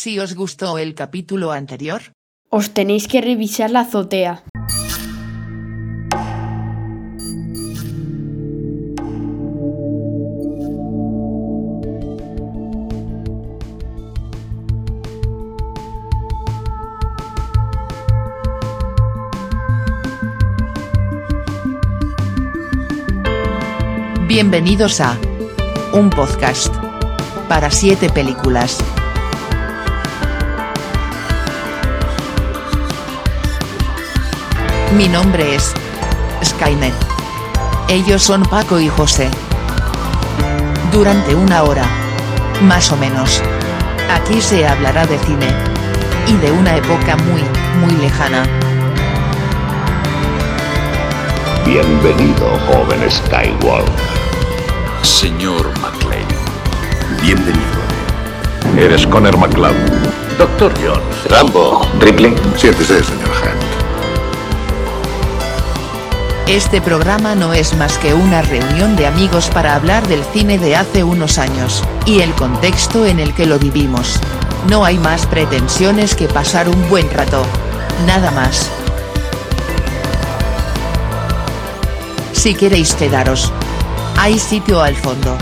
Si os gustó el capítulo anterior, Os tenéis que revisar la azotea. bienvenidos a un podcast para siete películas. Mi nombre es Skynet. Ellos son Paco y José. Durante una hora, más o menos, aquí se hablará de cine y de una época muy, muy lejana. Bienvenido, joven Skywalker. Señor McLean. Bienvenido. Eres Connor McLeod. Doctor Jones. Rambo. Ripley. Siéntese, señor Este programa no es más que una reunión de amigos para hablar del cine de hace unos años, y el contexto en el que lo vivimos. No hay más pretensiones que pasar un buen rato. Nada más. Si queréis quedaros. Hay sitio al fondo.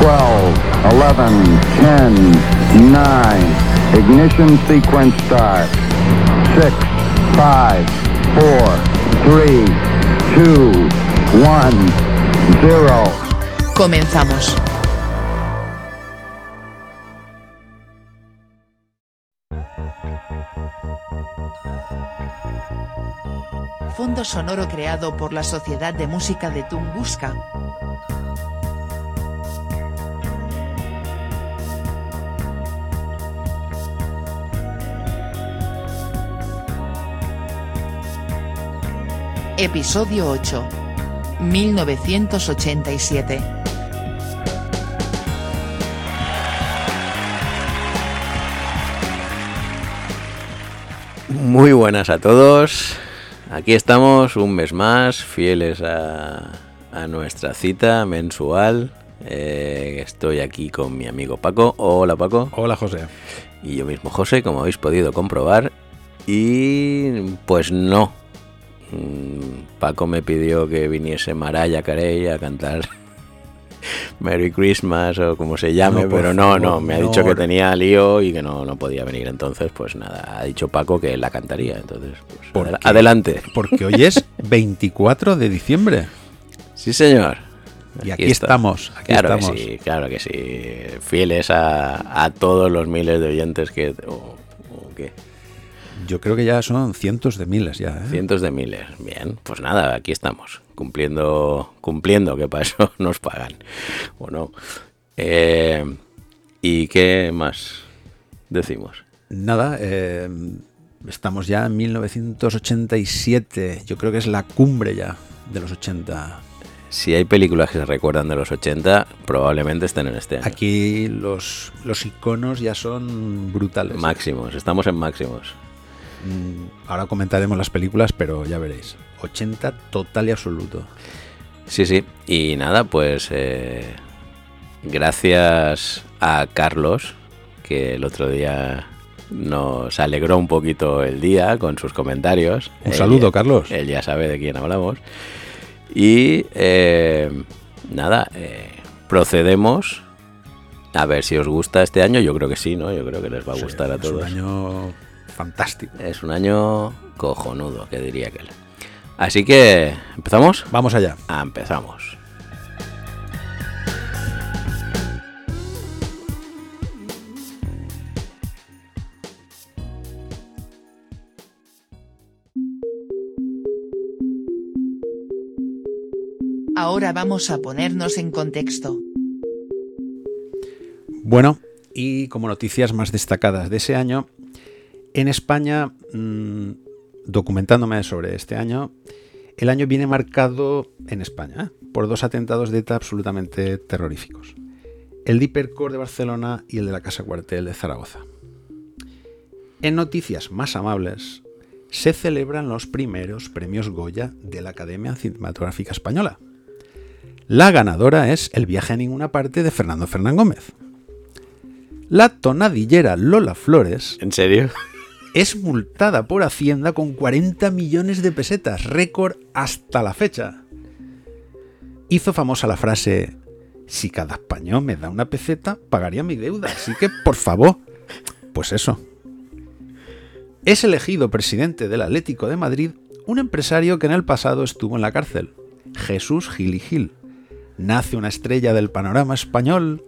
12, 11, 10, 9. Ignition sequence start. 6, 5, 4, 3, 2, 1, 0. Comenzamos. Fondo sonoro creado por la Sociedad de Música de Tunguska. Episodio 8. 1987. Muy buenas a todos. Aquí estamos un mes más, fieles a, a nuestra cita mensual. Eh, estoy aquí con mi amigo Paco. Hola Paco. Hola José. Y yo mismo José, como habéis podido comprobar. Y pues no. Mm, Paco me pidió que viniese Mariah Carey a cantar Merry Christmas o como se llame, No, pero no, no, me ha no. dicho que tenía lío y que no, no podía venir. Entonces, pues nada, ha dicho Paco que la cantaría. Entonces, pues ¿Por adela- qué? adelante. Porque hoy es 24 de diciembre. Sí, señor. Y aquí estamos, aquí claro estamos. que sí, claro que sí. Fieles a, a todos los miles de oyentes que... o- o que Yo creo que ya son cientos de miles ya. ¿eh? Cientos de miles. Bien, pues nada, aquí estamos. Cumpliendo, cumpliendo, que para eso nos pagan. ¿O no? Eh, ¿Y qué más decimos? Nada, eh, estamos ya en 1987. Yo creo que es la cumbre ya de los 80. Si hay películas que se recuerdan de los 80, probablemente estén en este año. Aquí los, los iconos ya son brutales. Máximos, estamos en máximos. Mm, Ahora comentaremos las películas, pero ya veréis. 80 total y absoluto. Sí, sí. Y nada, pues eh, gracias a Carlos, que el otro día nos alegró un poquito el día con sus comentarios. Un saludo, Carlos. Él ya sabe de quién hablamos. Y eh, nada, eh, procedemos a ver si os gusta este año. Yo creo que sí, ¿no? Yo creo que les va a Sí, gustar a es todos. un año fantástico. Es un año cojonudo, que diría aquel. Así que, ¿empezamos? Vamos allá. Ah, empezamos. Ahora vamos a ponernos en contexto. Bueno, y como noticias más destacadas de ese año, en España, mm, documentándome sobre este año, el año viene marcado en España ¿eh? por dos atentados de ETA absolutamente terroríficos. El de de Barcelona y el de la Casa Cuartel de Zaragoza. En noticias más amables, se celebran los primeros premios Goya de la Academia Cinematográfica Española. La ganadora es El viaje a ninguna parte de Fernando Fernán Gómez. La tonadillera Lola Flores ¿En serio? Es multada por Hacienda con 40 millones de pesetas, récord hasta la fecha. Hizo famosa la frase, si cada español me da una peseta, pagaría mi deuda, así que por favor, pues eso. Es elegido presidente del Atlético de Madrid un empresario que en el pasado estuvo en la cárcel, Jesús Gil y Gil. Nace una estrella del panorama español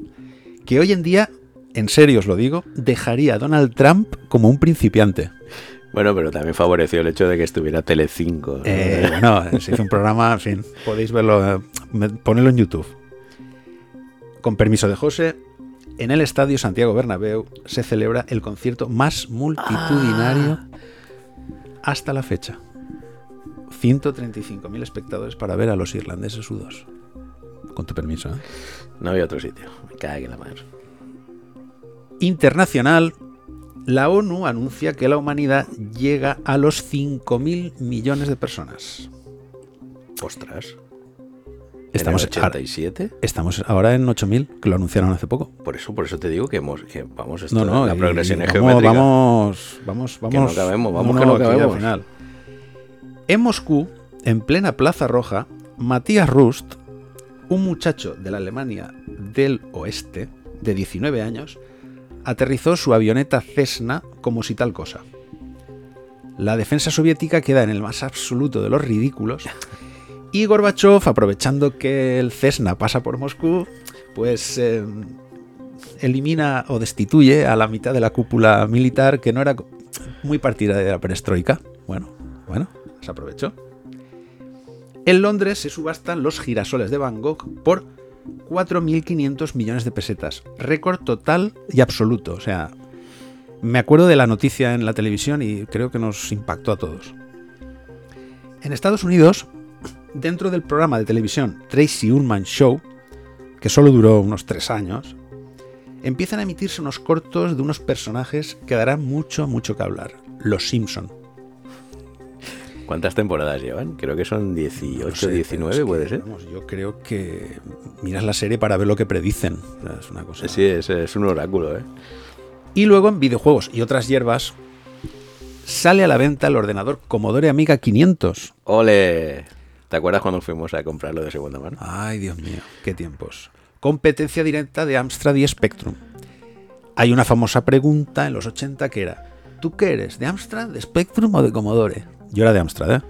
que hoy en día, en serio os lo digo, dejaría a Donald Trump como un principiante. Bueno, pero también favoreció el hecho de que estuviera Telecinco. ¿no? Eh, bueno, se hizo un programa, en fin, podéis verlo, eh, ponedlo en YouTube. Con permiso de José, en el Estadio Santiago Bernabéu se celebra el concierto más multitudinario hasta la fecha. 135.000 espectadores para ver a los irlandeses U2. Con tu permiso. ¿eh? No había otro sitio. Me cae en la madre. Internacional, la ONU anuncia que la humanidad llega a los 5.000 millones de personas. Ostras. Estamos, ¿En el 87? estamos ahora en 8.000, que lo anunciaron hace poco. Por eso, por eso te digo que, hemos, que vamos, esto, No, no, la progresión es vamos. Vamos, vamos, vamos. Que no cabemos, vamos que no aquí al cabemos. final. En Moscú, en plena Plaza Roja, Matías Rust, un muchacho de la Alemania del oeste, de 19 años, aterrizó su avioneta Cessna como si tal cosa. La defensa soviética queda en el más absoluto de los ridículos y Gorbachev, aprovechando que el Cessna pasa por Moscú, pues eh, elimina o destituye a la mitad de la cúpula militar que no era muy partidaria de la perestroika. Bueno, bueno, se aprovechó. En Londres se subastan los girasoles de Van Gogh por 4.500 millones de pesetas. Récord total y absoluto. O sea, me acuerdo de la noticia en la televisión y creo que nos impactó a todos. En Estados Unidos, dentro del programa de televisión Tracy Ullman Show, que solo duró unos tres años, empiezan a emitirse unos cortos de unos personajes que darán mucho, mucho que hablar. Los Simpson. ¿Cuántas temporadas llevan? Creo que son 18, No sé, pero 19, es que, puede ser. vamos, yo creo que miras la serie para ver lo que predicen. O sea, es una cosa. Sí, es, es un oráculo, ¿eh? Y luego en videojuegos y otras hierbas sale a la venta el ordenador Commodore Amiga 500. ¡Ole! ¿Te acuerdas cuando fuimos a comprarlo de segunda mano? Ay, Dios mío, qué tiempos. Competencia directa de Amstrad y Spectrum. Hay una famosa pregunta en los 80 que era, ¿tú qué eres? ¿De Amstrad, de Spectrum o de Commodore? Yo era de Amstrad, ¿eh?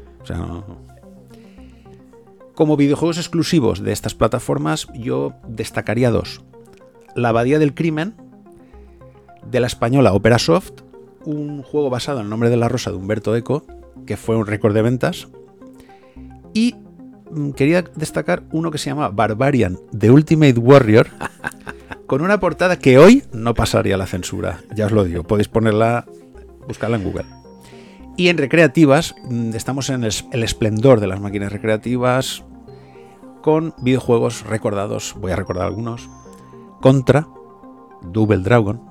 Como videojuegos exclusivos de estas plataformas, yo destacaría dos. La Abadía del Crimen, de la española Opera Soft, un juego basado en el nombre de la rosa de Humberto Eco, que fue un récord de ventas. Y mm, quería destacar uno que se llama Barbarian The Ultimate Warrior, con una portada que hoy no pasaría la censura. Ya os lo digo, podéis ponerla, buscarla en Google. Y en recreativas, mm, estamos en el esplendor de las máquinas recreativas, con videojuegos recordados, voy a recordar algunos, Contra, Double Dragon,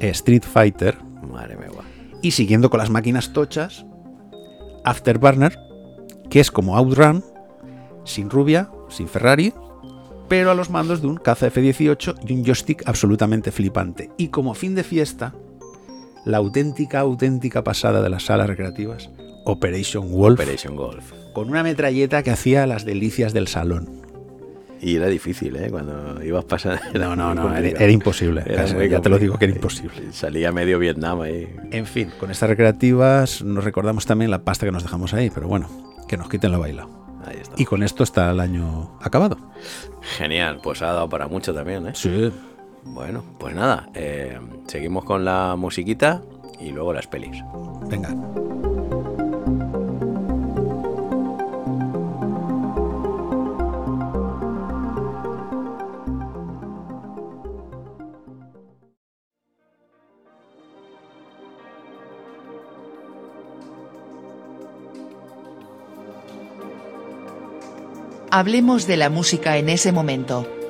Street Fighter, Madre mía, y siguiendo con las máquinas tochas, Afterburner, que es como Outrun, sin rubia, sin Ferrari, pero a los mandos de un caza F-18 y un joystick absolutamente flipante. Y como fin de fiesta, la auténtica, auténtica pasada de las salas recreativas, Operation Wolf, Operation Golf. con una metralleta que hacía las delicias del salón. Y era difícil, ¿eh? Cuando ibas pasando. No, no, no, era, imposible. Era ya te lo digo que era imposible. Salía medio Vietnam ahí. En fin, con estas recreativas nos recordamos también la pasta que nos dejamos ahí, pero bueno, que nos quiten lo bailado. Ahí está. Y con esto está el año acabado. Genial, pues ha dado para mucho también, ¿eh? Sí. Bueno, pues nada, eh, seguimos con la musiquita y luego las pelis. Venga. Hablemos de la música en ese momento.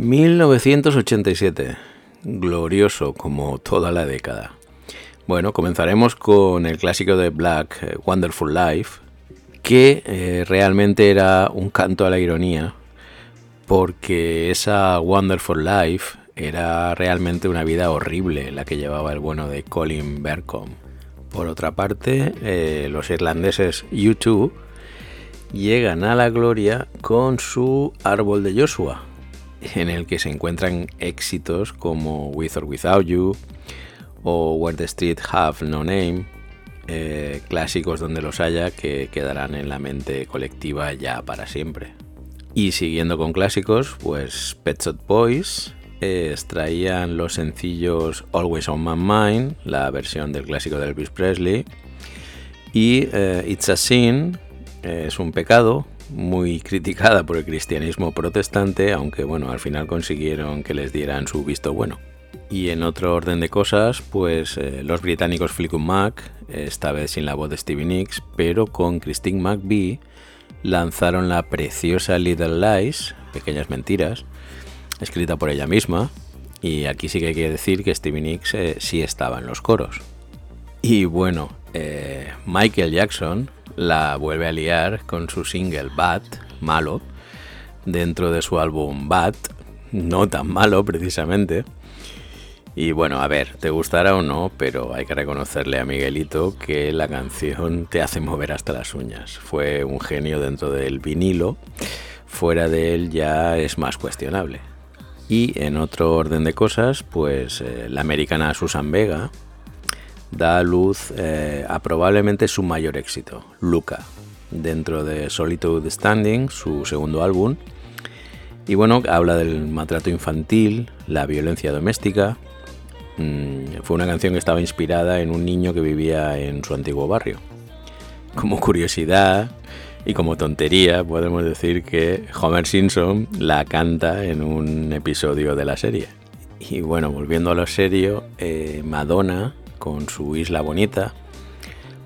...1987... ...glorioso como toda la década... ...bueno, comenzaremos con el clásico de Black, eh, Wonderful Life... que eh, realmente era un canto a la ironía, porque esa Wonderful Life era realmente una vida horrible la que llevaba el bueno de Colin Bercom. Por otra parte, eh, los irlandeses U2 llegan a la gloria con su Árbol de Joshua, en el que se encuentran éxitos como With or Without You o Where the Street Have No Name, eh, clásicos donde los haya que quedarán en la mente colectiva ya para siempre. Y siguiendo con clásicos, pues Pet Shop Boys eh, extraían los sencillos Always on My Mind, la versión del clásico de Elvis Presley, y eh, It's a Sin, es un pecado, muy criticada por el cristianismo protestante, aunque bueno, al final consiguieron que les dieran su visto bueno. Y en otro orden de cosas, pues eh, los británicos Fleetwood Mac, esta vez sin la voz de Stevie Nicks, pero con Christine McVie, lanzaron la preciosa Little Lies, Pequeñas Mentiras, escrita por ella misma, y aquí sí que hay que decir que Stevie Nicks eh, sí estaba en los coros. Y bueno, eh, Michael Jackson la vuelve a liar con su single Bad, malo, dentro de su álbum Bad, no tan malo precisamente, y bueno, a ver, te gustará o no, pero hay que reconocerle a Miguelito que la canción te hace mover hasta las uñas. Fue un genio dentro del vinilo, fuera de él ya es más cuestionable. Y en otro orden de cosas, pues eh, la americana Susan Vega da a luz eh, a probablemente su mayor éxito, Luca, dentro de Solitude Standing, su segundo álbum. Y bueno, habla del maltrato infantil, la violencia doméstica, Mm, fue una canción que estaba inspirada en un niño que vivía en su antiguo barrio. Como curiosidad y como tontería, podemos decir que Homer Simpson la canta en un episodio de la serie. Y bueno, volviendo a lo serio, eh, Madonna, con su Isla Bonita,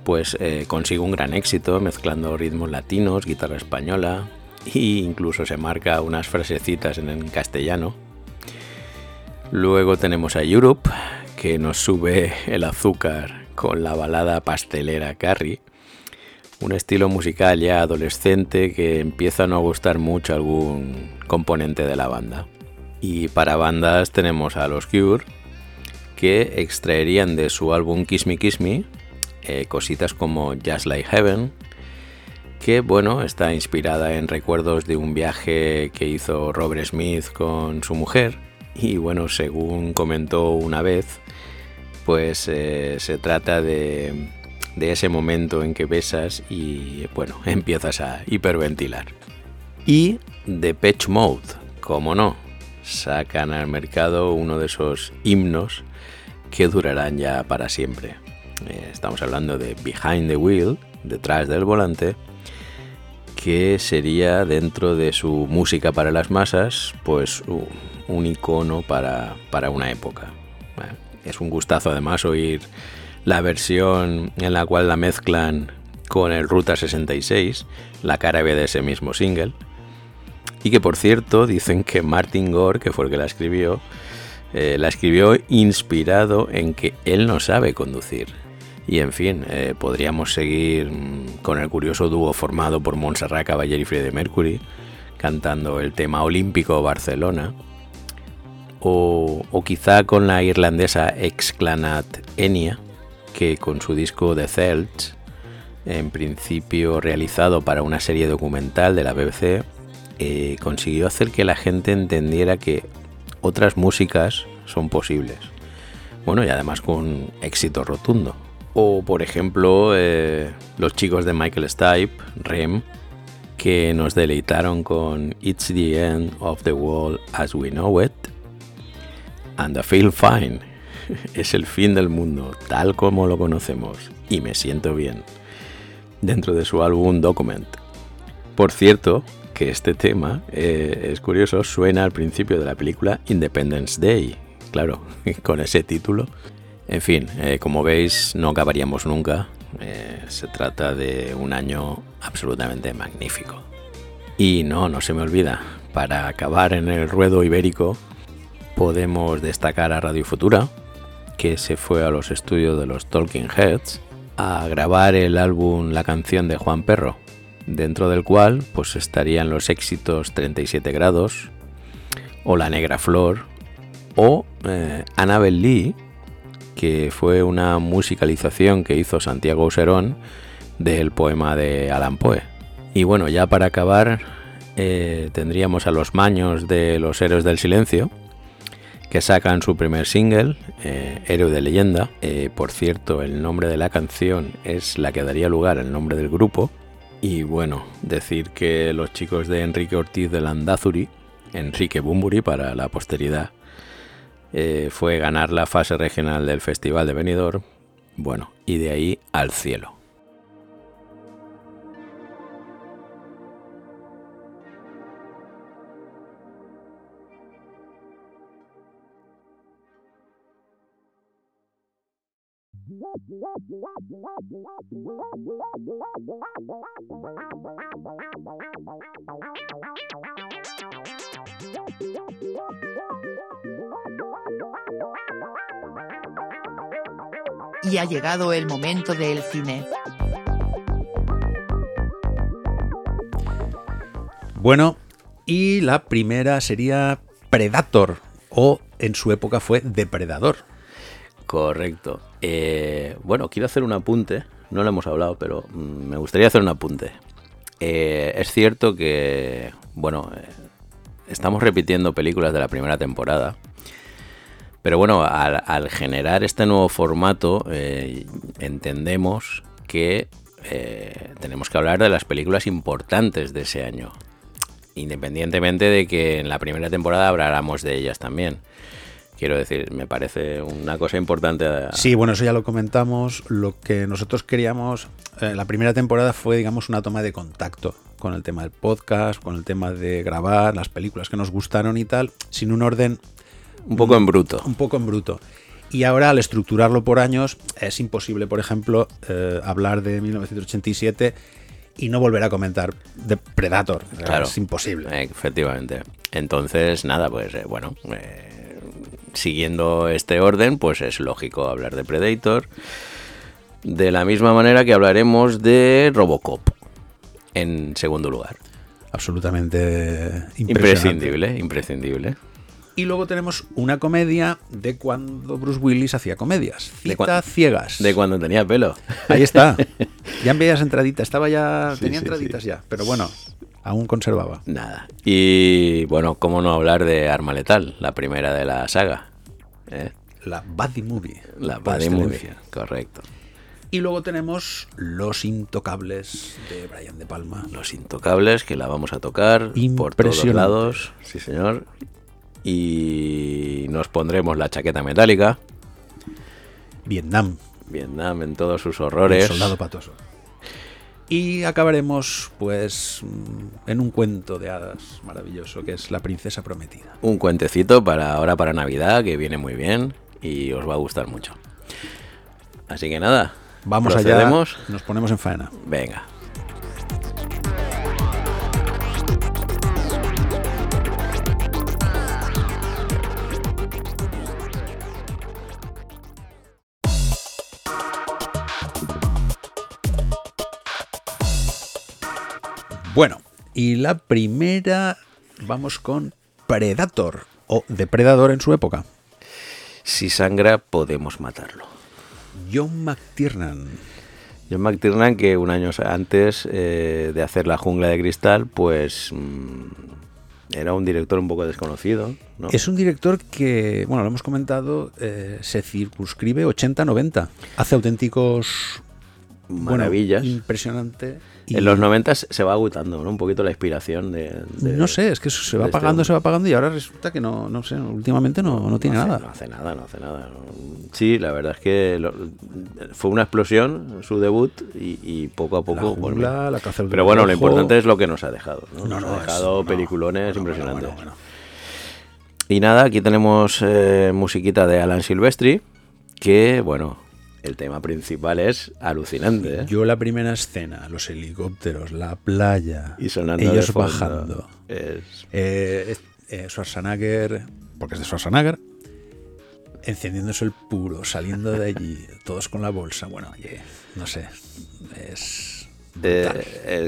pues eh, consigue un gran éxito mezclando ritmos latinos, guitarra española e incluso se marca unas frasecitas en castellano Luego tenemos a Europe, que nos sube el azúcar con la balada pastelera Carrie. Un estilo musical ya adolescente que empieza a no gustar mucho a algún componente de la banda. Y para bandas tenemos a los Cure, extraerían de su álbum Kiss Me Kiss Me eh, cositas como Just Like Heaven, que bueno, está inspirada en recuerdos de un viaje que hizo Robert Smith con su mujer y bueno, según comentó una vez, pues eh, se trata de, de ese momento en que besas y bueno, empiezas a hiperventilar. Y de Patch Mode, como no, sacan al mercado uno de esos himnos que durarán ya para siempre. Eh, estamos hablando de Behind the Wheel, detrás del volante, que sería dentro de su música para las masas, pues un icono para, una época. es un gustazo además oír la versión en la cual la mezclan con el Ruta 66, la cara B de ese mismo single. Y que por cierto dicen que Martin Gore, que fue el que la escribió, eh, la escribió inspirado en que él no sabe conducir. Y en fin, eh, podríamos seguir mm, con el curioso dúo formado por Montserrat Caballero y Freddie Mercury, cantando el tema olímpico Barcelona, o, quizá con la irlandesa exclanat Enya, que con su disco The Celts, en principio realizado para una serie documental de la BBC, eh, consiguió hacer que la gente entendiera que otras músicas son posibles. Bueno, y además con éxito rotundo. O por ejemplo, eh, los chicos de Michael Stipe, REM, que nos deleitaron con It's the End of the World as We Know It, And I Feel Fine. Es el fin del mundo, tal como lo conocemos, y me siento bien. Dentro de su álbum Document. Por cierto, que este tema eh, es curioso, suena al principio de la película Independence Day. Claro, con ese título. En fin, eh, como veis, no acabaríamos nunca. Eh, se trata de un año absolutamente magnífico. Y no, no se me olvida, para acabar en el ruedo ibérico, podemos destacar a Radio Futura, que se fue a los estudios de los Talking Heads a grabar el álbum La canción de Juan Perro, dentro del cual pues estarían los éxitos 37 grados o La Negra Flor o eh, Annabel Lee, que fue una musicalización que hizo Santiago Userón del poema de Alan Poe. Y bueno, ya para acabar, eh, tendríamos a los maños de los Héroes del Silencio, que sacan su primer single, eh, Héroe de Leyenda. Eh, por cierto, el nombre de la canción es la que daría lugar al nombre del grupo. Y bueno, decir que los chicos de Enrique Ortiz de Landazuri, Enrique Bumburi para la posteridad, eh, fue ganar la fase regional del Festival de Benidorm. Bueno, y de ahí al cielo. Y ha llegado el momento del cine. Bueno, y la primera sería Predator, o en su época fue Depredador. Correcto. Eh, bueno, quiero hacer un apunte. No lo hemos hablado, pero mm, me gustaría hacer un apunte. Eh, es cierto que, bueno, eh, estamos repitiendo películas de la primera temporada. Pero bueno, al, generar este nuevo formato, eh, entendemos que tenemos que hablar de las películas importantes de ese año. Independientemente de que en la primera temporada habláramos de ellas también. Quiero decir, me parece una cosa importante. a- Sí, bueno, eso ya lo comentamos. Lo que nosotros queríamos, eh, la primera temporada fue, digamos, una toma de contacto con el tema del podcast, con el tema de grabar, las películas que nos gustaron y tal, sin un orden Un poco en bruto. un poco en bruto. Y ahora, al estructurarlo por años, es imposible, por ejemplo, eh, hablar de 1987 y no volver a comentar de Predator. Claro. Es imposible. Eh, Efectivamente. Entonces, nada, pues eh, bueno, eh, siguiendo este orden, pues es lógico hablar de Predator. De la misma manera que hablaremos de Robocop. En segundo lugar. Absolutamente. Imprescindible, imprescindible. Y luego tenemos una comedia de cuando Bruce Willis hacía comedias. Cita ciegas. De cuando tenía pelo. Ahí está. Ya veías entraditas, estaba ya. Sí, tenía sí, entraditas sí. ya. Pero bueno, aún conservaba. Nada. Y bueno, cómo no hablar de Arma Letal, la primera de la saga. ¿eh? La Buddy Movie. La Buddy Movie, correcto. Y luego tenemos Los Intocables de Brian De Palma. Los Intocables, que la vamos a tocar por todos lados. Sí, señor. Y nos pondremos la chaqueta metálica. Vietnam. Vietnam en todos sus El horrores. soldado patoso. Y acabaremos, pues, mm, en un cuento de hadas maravilloso que es La Princesa Prometida. Un cuentecito para ahora para Navidad, que viene muy bien y os va a gustar mucho. Así que nada. Vamos allá. Nos ponemos en faena. Venga. Bueno, y la primera, vamos con Predator, o Depredador en su época. Si sangra, podemos matarlo. John McTiernan. John McTiernan, que un año antes eh, de hacer La Jungla de Cristal, pues mm, era un director un poco desconocido. ¿no? Es un director que, bueno, lo hemos comentado, eh, se circunscribe 80-90. Hace auténticos... bueno, Maravillas. impresionante. Y- En los 90 se va agotando ¿no? un poquito la inspiración de... de- no sé, es que eso se va este apagando, se va apagando y ahora resulta que no, no sé, últimamente no, no tiene hace- nada. No hace nada, no hace nada. Sí, la verdad es que lo- fue una explosión su debut y, y poco a poco... jungla, la caza del Pero bueno, lo importante es lo que nos ha dejado. ¿no? No, nos no, ha dejado peliculones bueno, impresionantes. bueno, bueno. Y nada, aquí tenemos eh, musiquita de Alan Silvestri, que, bueno, el tema principal es alucinante. ¿eh? Yo la primera escena, los helicópteros, la playa, y sonando ellos de fondo, bajando. es- Eh, eh, Schwarzenegger, porque es de Schwarzenegger, encendiéndose el puro, saliendo de allí, todos con la bolsa. Bueno, oye, no sé, es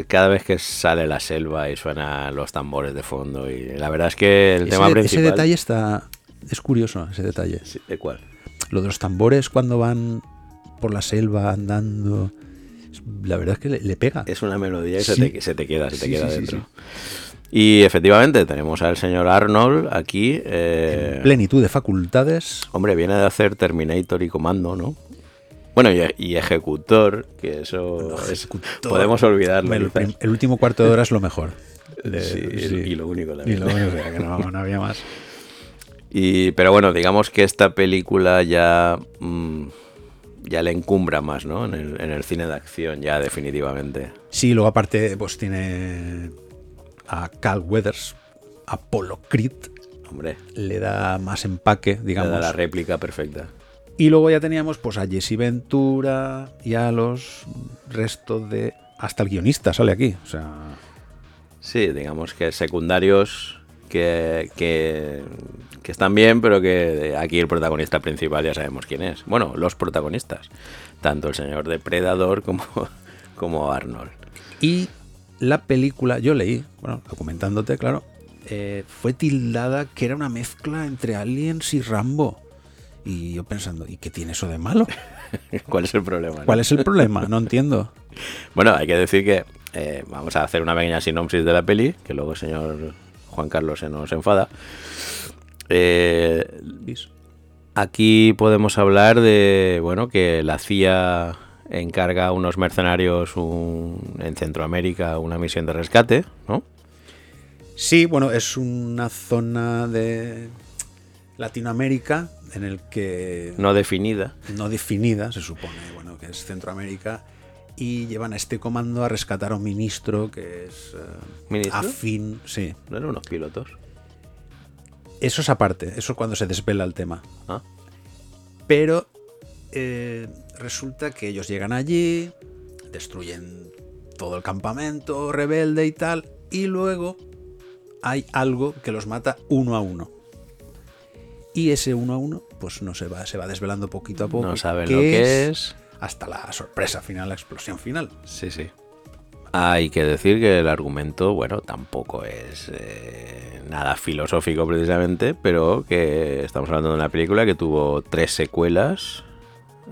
cada vez que sale la selva y suenan los tambores de fondo y la verdad es que el ese, tema ese principal detalle está. Es curioso, ese detalle. Sí, ¿de cuál? Lo de los tambores cuando van por la selva andando. La verdad es que le, le pega. Es una melodía y Sí. se, te, se te queda, se te Sí, queda sí, dentro. Y efectivamente tenemos al señor Arnold aquí. eh, En plenitud de facultades. Hombre, viene de hacer Terminator y Comando, ¿no? Bueno, y, y Ejecutor, que eso es- Ejecutor. podemos olvidarlo. El, el último cuarto de hora es lo mejor. De- Sí. Y lo único Y también. lo único, que no, no había más. Y, pero bueno, digamos que esta película ya, mm, ya le encumbra más, ¿no? En el, en el cine de acción, ya definitivamente. Sí, luego aparte, pues tiene a Cal Weathers, Apollo Creed, Hombre, le da más empaque, le digamos. da la réplica perfecta. Y luego ya teníamos pues a Jesse Ventura y a los restos de. Hasta el guionista sale aquí. O sea. Sí, digamos que secundarios que, que, que están bien, pero que aquí el protagonista principal ya sabemos quién es. Bueno, los protagonistas, tanto el señor Depredador como, como Arnold. Y la película, yo leí, bueno, documentándote, claro, eh, fue tildada que era una mezcla entre Aliens y Rambo. Y yo pensando, ¿y qué tiene eso de malo? ¿Cuál es el problema? no? ¿Cuál es el problema? No entiendo. Bueno, hay que decir que eh, vamos a hacer una pequeña sinopsis de la peli, que luego el señor Juan Carlos se nos enfada. Eh, aquí podemos hablar de, bueno, que la CIA encarga a unos mercenarios un- en Centroamérica una misión de rescate, ¿no? Sí, bueno, es una zona de Latinoamérica en el que No definida. no definida, se supone, bueno, que es Centroamérica, y llevan a este comando a rescatar a un ministro que es eh, ¿Ministro? afín, sí. ¿No eran unos pilotos? Eso es aparte, eso es cuando se desvela el tema. Ah, Pero eh, resulta que ellos llegan allí, destruyen todo el campamento rebelde y tal, y luego hay algo que los mata uno a uno. Y ese uno a uno, pues no se va, se va desvelando poquito a poco. no saben lo que es. Hasta la sorpresa final, la explosión final. Sí, sí. Hay que decir que el argumento, bueno, tampoco es eh, nada filosófico precisamente, pero que estamos hablando de una película que tuvo tres secuelas.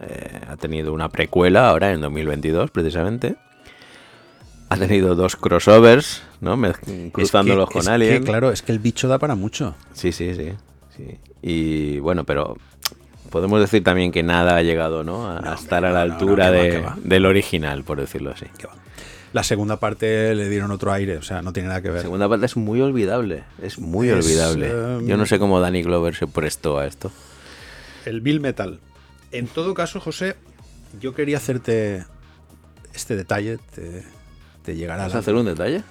eh, ha tenido una precuela ahora en 2022 precisamente. Ha tenido dos crossovers, ¿no? Mez- cruzándolos Es que- con es Alien. que, claro, es que el bicho da para mucho. Sí, sí, sí, sí. Y bueno, pero podemos decir también que nada ha llegado, ¿no? A, No, estar a la no, no, altura va, de- del original, por decirlo así. Que va. La segunda parte le dieron otro aire, o sea, no tiene nada que La ver. segunda parte es muy olvidable, es muy Es, olvidable. em, Yo no sé cómo Danny Glover se prestó a esto. El Bill Metal. En todo caso, José, yo quería hacerte este detalle. Te, te llegará ¿Vas la- a hacer un detalle?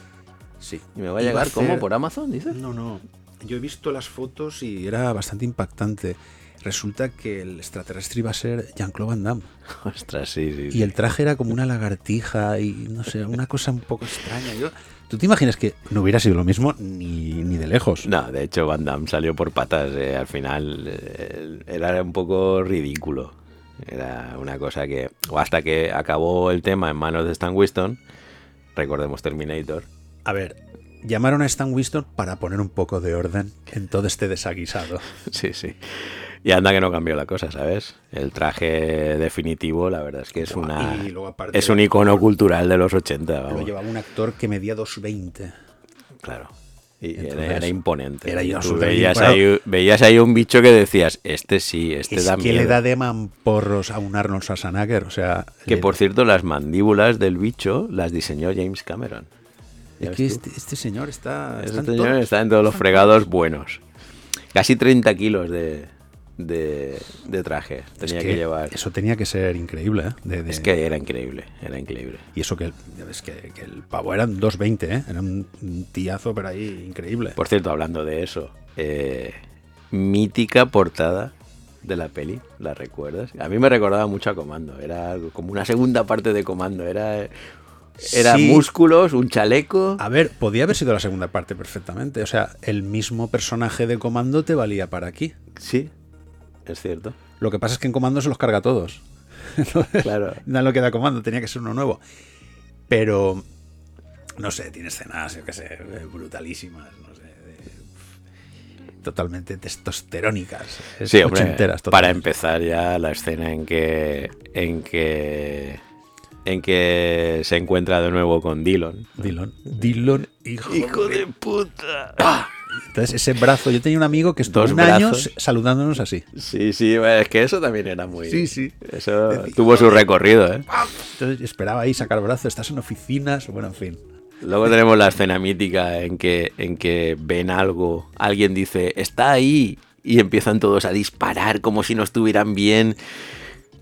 Sí. ¿Y me va a llegar hacer- cómo? ¿Por Amazon, dices? No, no. Yo he visto las fotos y era bastante impactante. Resulta que el extraterrestre iba a ser Jean-Claude Van Damme. Ostras, sí, sí. Y el traje era como una lagartija y no sé, una cosa un poco extraña. Yo, ¿Tú te imaginas que no hubiera sido lo mismo ni, ni de lejos? No, de hecho Van Damme salió por patas. eh, al final eh, era un poco ridículo. Era una cosa que... O hasta que acabó el tema en manos de Stan Winston. Recordemos Terminator. A ver, llamaron a Stan Winston para poner un poco de orden en todo este desaguisado. Sí, sí. Y anda que no cambió la cosa, ¿sabes? El traje definitivo, la verdad es que es una... Es un icono cultural de los 80, Lo vamos. llevaba un actor que medía 2,20. Claro. Y era- Entonces, era, imponente. era tú veías, ahí, veías ahí un bicho que decías, este sí, este Es da que miedo. le da de mamporros a un Arnold Schwarzenegger. O sea, Que le- por cierto, las mandíbulas del bicho las diseñó James Cameron. Este, este señor está. Este señor está en todos los fregados buenos. Casi 30 kilos de, de, de traje Es tenía que, llevar. Eso tenía que ser increíble, ¿eh? De- de- Es que era increíble, era increíble. Y eso que, es que, que el pavo era 2,20, ¿eh? Era un un tillazo, pero ahí increíble. Por cierto, hablando de eso, eh, mítica portada de la peli, ¿la recuerdas? A mí me recordaba mucho a Comando, era como una segunda parte de Comando, era, era Sí. músculos, un chaleco. A ver, podía haber sido la segunda parte perfectamente. O sea, el mismo personaje de comando te valía para aquí. Sí, es cierto. Lo que pasa es que en comando se los carga a todos. Claro. No lo queda comando, tenía que ser uno nuevo. Pero, no sé, tiene escenas, yo qué sé, brutalísimas, no sé. de- totalmente testosterónicas. Sí, hombre, para empezar ya la escena en que en que en que se encuentra de nuevo con Dillon. Dillon. Dillon, hijo, de puta. Entonces, ese brazo, yo tenía un amigo que estuvo Dos un año brazos. saludándonos así. Sí, sí, es que eso también era muy Sí, sí. Eso tuvo su recorrido, ¿eh? Entonces esperaba ahí sacar brazo, estás en oficinas, bueno, en fin. Luego tenemos la escena mítica en que, en que ven algo, alguien dice, está ahí, y empiezan todos a disparar como si no estuvieran bien.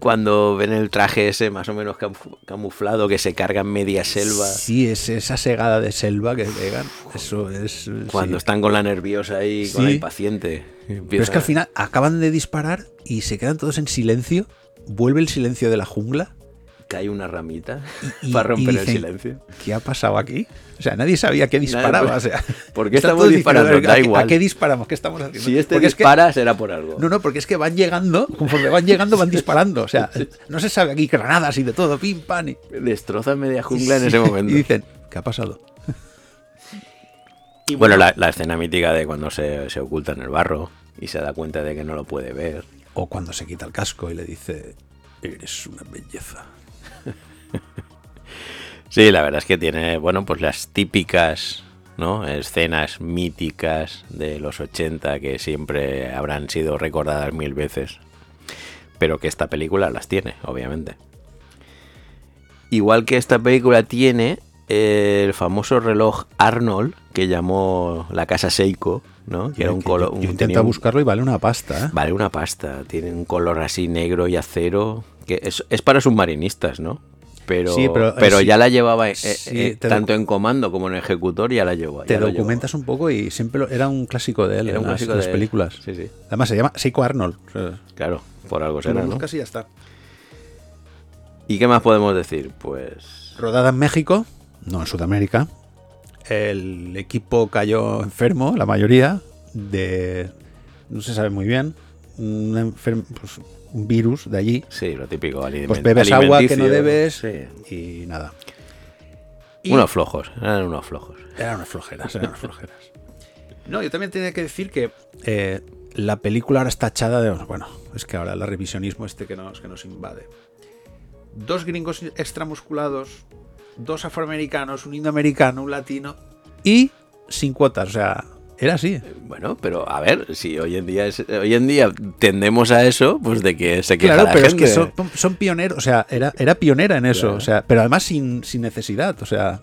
Cuando ven el traje ese más o menos camu- camuflado que se carga en media selva. Sí, es esa segada de selva que pegan. Eso es. Cuando sí. están con la nerviosa ahí, con Sí. la impaciente. Pero es que al final acaban de disparar y se quedan todos en silencio. Vuelve el silencio de la jungla. Cae una ramita y- para romper el silencio. ¿Qué ha pasado aquí? O sea, nadie sabía qué disparaba. o sea, ¿por qué estamos disparando? "¿A Da igual". ¿A qué disparamos? ¿Qué estamos haciendo? Si este Porque es que- dispara, será por algo. No, no, porque es que van llegando, conforme van llegando, van disparando. O sea, no se sabe aquí granadas y de todo, pim, pam. Y, Destroza media jungla en ese momento. Y dicen, ¿qué ha pasado? Y Bueno, la, la escena mítica de cuando se, se oculta en el barro y se da cuenta de que no lo puede ver. O cuando se quita el casco y le dice, eres una belleza. Sí, la verdad es que tiene, bueno, pues las típicas, ¿no? Escenas míticas de los 80 que siempre habrán sido recordadas mil veces. Pero que esta película las tiene, obviamente. Igual que esta película tiene eh, el famoso reloj Arnold que llamó la casa Seiko, ¿no? Que era un Que color. yo, un- buscarlo y vale una pasta. ¿eh? Vale una pasta, tiene un color así negro y acero, que es, es para submarinistas, ¿no? Pero, Sí, pero, pero, eh, sí. ya la llevaba eh, Sí, eh, tanto en comando como en ejecutor, ya la llevó. Te documentas un poco y siempre lo- era un clásico de él Era un las, clásico las de él. películas. Sí, sí. Además se llama Seiko Arnold. Claro, por algo será, ¿no? y ya está. ¿Y qué más podemos decir? Pues... Rodada en México, no en Sudamérica. El equipo cayó enfermo, la mayoría, de... no se sabe muy bien, un, enfer- pues, un virus de allí. Sí, lo típico. Pues bebes agua que no debes Sí. y nada. Y Unos flojos, eran unos flojos. eran unas flojeras, eran unas flojeras. No, yo también tenía que decir que eh, la película ahora está echada de... Bueno, es que ahora el revisionismo este que nos, que nos invade. Dos gringos extramusculados, dos afroamericanos, un indoamericano, un latino y sin cuotas. O sea, era así. Bueno, pero a ver, si hoy en día es, hoy en día tendemos a eso, pues de que se queja Claro, la pero es que son, son pioneros, o sea, era, era pionera en eso, Claro. o sea, pero además sin, sin necesidad, o sea,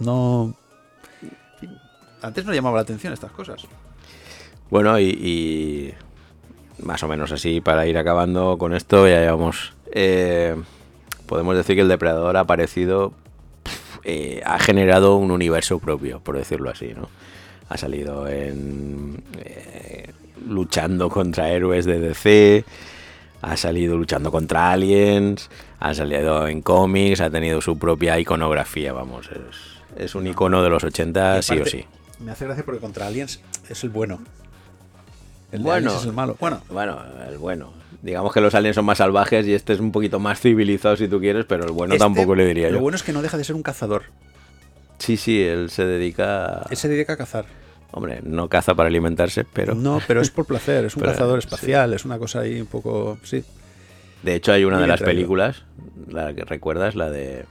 no... Antes no llamaba la atención estas cosas. Bueno, y, y más o menos así, para ir acabando con esto, ya llevamos. eh, podemos decir que el depredador ha aparecido. eh, ha generado un universo propio, por decirlo así, ¿no? Ha salido en. eh, luchando contra héroes de DC. Ha salido luchando contra aliens. Ha salido en cómics. Ha tenido su propia iconografía, vamos. Es, es un icono de los 80, Y sí o sí. Me hace gracia porque contra Aliens es el bueno. El Bueno. Es el malo. Bueno, Bueno, el bueno. Digamos que los aliens son más salvajes y este es un poquito más civilizado si tú quieres, pero el bueno este, tampoco le diría Lo yo. bueno es que no deja de ser un cazador. Sí, sí, él se dedica... Él se dedica a cazar. Hombre, no caza para alimentarse, pero... No, pero es por placer, es un Pero, cazador sí. espacial, es una cosa ahí un poco... Sí. De hecho, hay una Muy de las traído. películas, la que recuerdas, la de...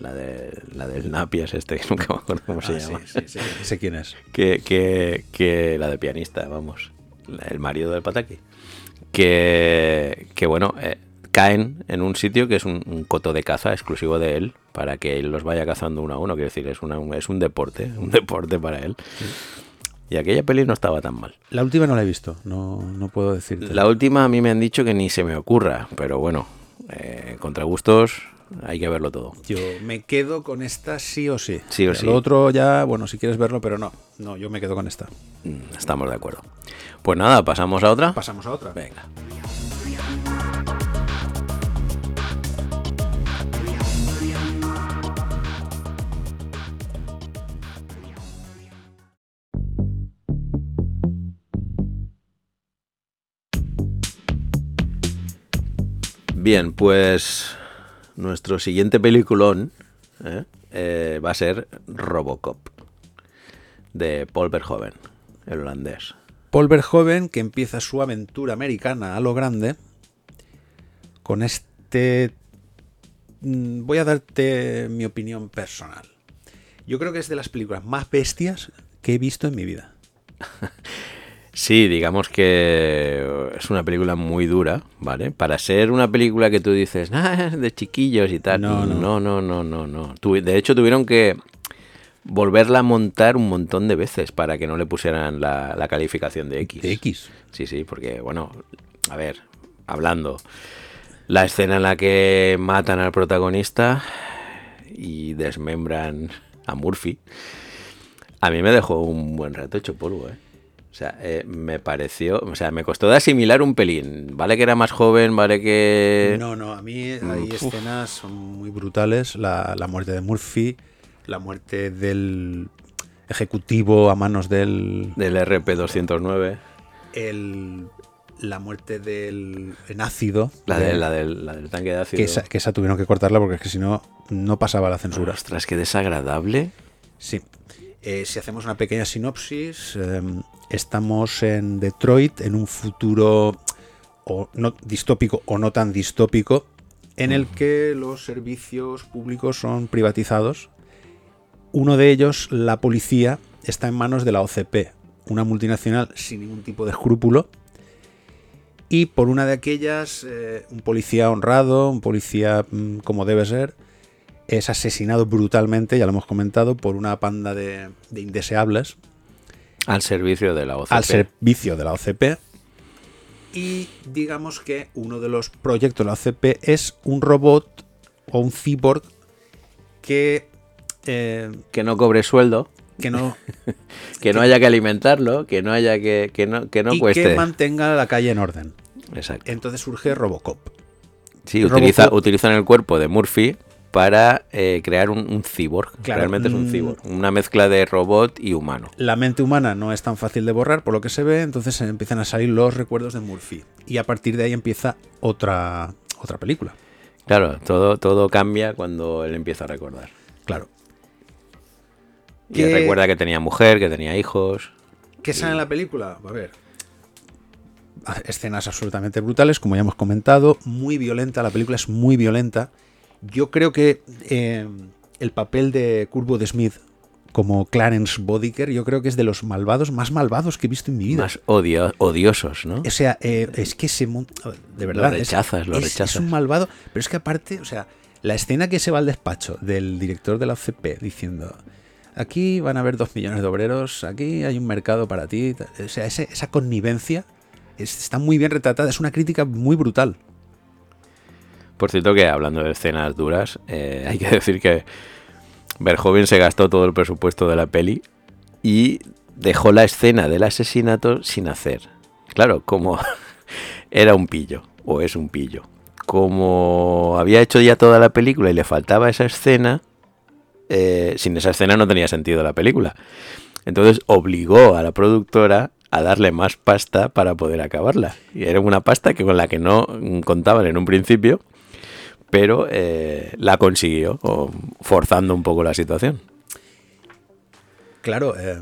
La de la del Napias este, que nunca me acuerdo cómo se Ah, llama. sí, sí, sí, sé quién es. que, que, que la de pianista, vamos, la- el marido del Pataki, que, que bueno, eh, caen en un sitio que es un, un coto de caza exclusivo de él, para que él los vaya cazando uno a uno, quiero decir, es, una, un- es un deporte, un deporte para él. Y aquella peli no estaba tan mal. La última no la he visto, no, no puedo decirte. La última a mí me han dicho que ni se me ocurra, pero bueno, eh, contra gustos hay que verlo todo. Yo me quedo con esta sí o sí. Sí o sí. otro ya, bueno, si quieres verlo, pero no. No, yo me quedo con esta. Mm, Estamos de acuerdo. Pues nada, pasamos a otra. Pasamos a otra. Venga. Bien, pues nuestro siguiente peliculón ¿eh? Eh, va a ser Robocop de Paul Verhoeven, el holandés. Paul Verhoeven que empieza su aventura americana a lo grande con este... mm, Voy a darte mi opinión personal. Yo creo que es de las películas más bestias que he visto en mi vida. Sí, digamos que es una película muy dura, ¿vale? Para ser una película que tú dices, ah, es de chiquillos y tal. No, no. no, no, no, no. De hecho, tuvieron que volverla a montar un montón de veces para que no le pusieran la, la calificación de X. De X. Sí, sí, porque, bueno, a ver, hablando, la escena en la que matan al protagonista y desmembran a Murphy, a mí me dejó un buen rato hecho polvo, ¿eh? O sea, eh, me pareció, o sea, me costó de asimilar un pelín. Vale que era más joven, vale que... No, no, a mí hay Uf. escenas son muy brutales. La, la muerte de Murphy, la muerte del ejecutivo a manos del... Del RP209, el- la muerte del en ácido. la, de- de, la, del, la del tanque de ácido. que, esa, que esa tuvieron que cortarla porque es que si no, no pasaba la censura. Ostras, qué desagradable. Sí. Eh, si hacemos una pequeña sinopsis, eh, estamos en Detroit, en un futuro o no distópico o no tan distópico, en el que los servicios públicos son privatizados. Uno de ellos, la policía, está en manos de la OCP, una multinacional sin ningún tipo de escrúpulo. Y por una de aquellas, eh, un policía honrado, un policía mm, como debe ser, es asesinado brutalmente, ya lo hemos comentado, por una panda de, de indeseables Al servicio de la OCP. al servicio de la OCP. Y digamos que uno de los proyectos de la OCP es un robot o un cyborg que, eh, Que no cobre sueldo. que no, Que no haya que alimentarlo, que no haya que, que no, que no y cueste. que mantenga la calle en orden. Exacto. Entonces surge Robocop. Sí, Robocop- utiliza, utilizan el cuerpo de Murphy para eh, crear un, un cyborg. Claro, Realmente es un mm. cyborg. Una mezcla de robot y humano. La mente humana no es tan fácil de borrar, por lo que se ve, entonces empiezan a salir los recuerdos de Murphy. Y a partir de ahí empieza otra, otra película. Claro, todo, todo cambia cuando él empieza a recordar. Claro. Y Que- recuerda que tenía mujer, que tenía hijos. ¿Qué sale en la película? A ver. Escenas absolutamente brutales, como ya hemos comentado. Muy violenta, la película es muy violenta. Yo creo que eh, el papel de Curbo de Smith como Clarence Bodiker, yo creo que es de los malvados más malvados que he visto en mi vida. Más odio- odiosos, ¿no? O sea, eh, es que se mon- de verdad. es- rechazas, lo es, rechazas. Es un malvado, pero es que aparte, o sea, la escena que se va al despacho del director de la OCP diciendo. Aquí van a haber dos millones de obreros, aquí hay un mercado para ti. O sea, ese- esa connivencia es- está muy bien retratada, es una crítica muy brutal. Por cierto que hablando de escenas duras, eh, hay que decir que Verhoeven se gastó todo el presupuesto de la peli y dejó la escena del asesinato sin hacer. Claro, como era un pillo, o es un pillo. Como había hecho ya toda la película y le faltaba esa escena, eh, sin esa escena no tenía sentido la película. Entonces obligó a la productora a darle más pasta para poder acabarla. Y era una pasta que con la que no contaban en un principio, pero eh, la consiguió, forzando un poco la situación. Claro, eh,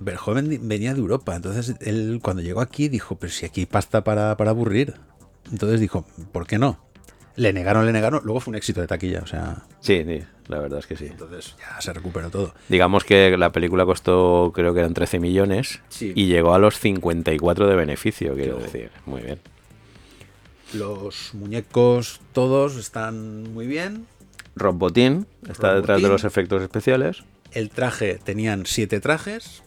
venía de Europa, entonces él cuando llegó aquí dijo, pero si aquí hay pasta para, para aburrir. Entonces dijo, ¿por qué no? Le negaron, le negaron, luego fue un éxito de taquilla, o sea, Sí, sí, la verdad es que sí. entonces ya se recuperó todo. Digamos que la película costó, creo que eran 13 millones, Sí. y llegó a los 54 de beneficio, quiero decir. Muy bien. Los muñecos todos están muy bien. Rob Bottin está Rob detrás de los efectos especiales. El traje, tenían siete trajes.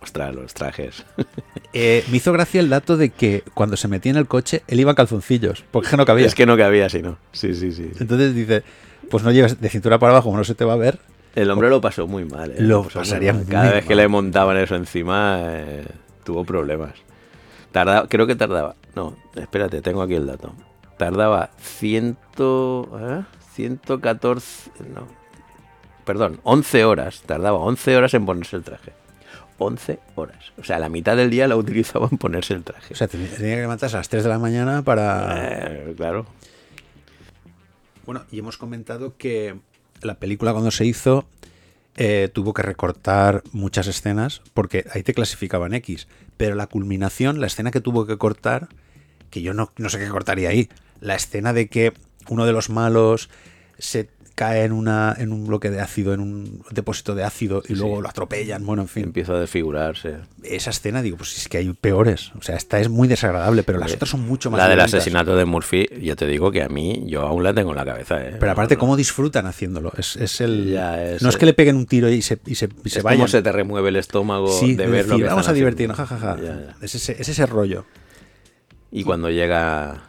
Ostras, los trajes. Eh, me hizo gracia el dato de que cuando se metía en el coche, él iba en calzoncillos, porque es que no cabía. Es que no cabía si no. Sí, sí, sí. Entonces dice, pues no llevas de cintura para abajo, no se te va a ver. El hombre lo pasó muy mal. ¿eh? Lo pasaría muy Cada vez que le montaban eso encima, eh, tuvo problemas. Tardaba, creo que tardaba. No, espérate, tengo aquí el dato. Tardaba ciento, ¿eh? 114. No. Perdón, 11 horas. Tardaba 11 horas en ponerse el traje. 11 horas. O sea, la mitad del día la utilizaba en ponerse el traje. O sea, tenía, tenía que levantarse a las 3 de la mañana para... Eh, claro. Bueno, y hemos comentado que la película cuando se hizo eh, tuvo que recortar muchas escenas porque ahí te clasificaban X. Pero la culminación, la escena que tuvo que cortar, que yo no, no sé qué cortaría ahí, la escena de que uno de los malos se cae en, una, en un bloque de ácido, en un depósito de ácido y luego lo atropellan, bueno, en fin. Empieza a desfigurarse. Esa escena, digo, pues es que hay peores. O sea, esta es muy desagradable, pero las otras son mucho más La del violentas. asesinato de Murphy, yo te digo que a mí, yo aún la tengo en la cabeza, ¿eh? Pero aparte, No, no. cómo disfrutan haciéndolo. Es, es el. Ya, es- no es que le peguen un tiro y se, y se, y se Es vayan. como se te remueve el estómago Sí, de de ver lo decir, que vamos a divertirnos, jajaja. Es, ese, es ese rollo. Y cuando llega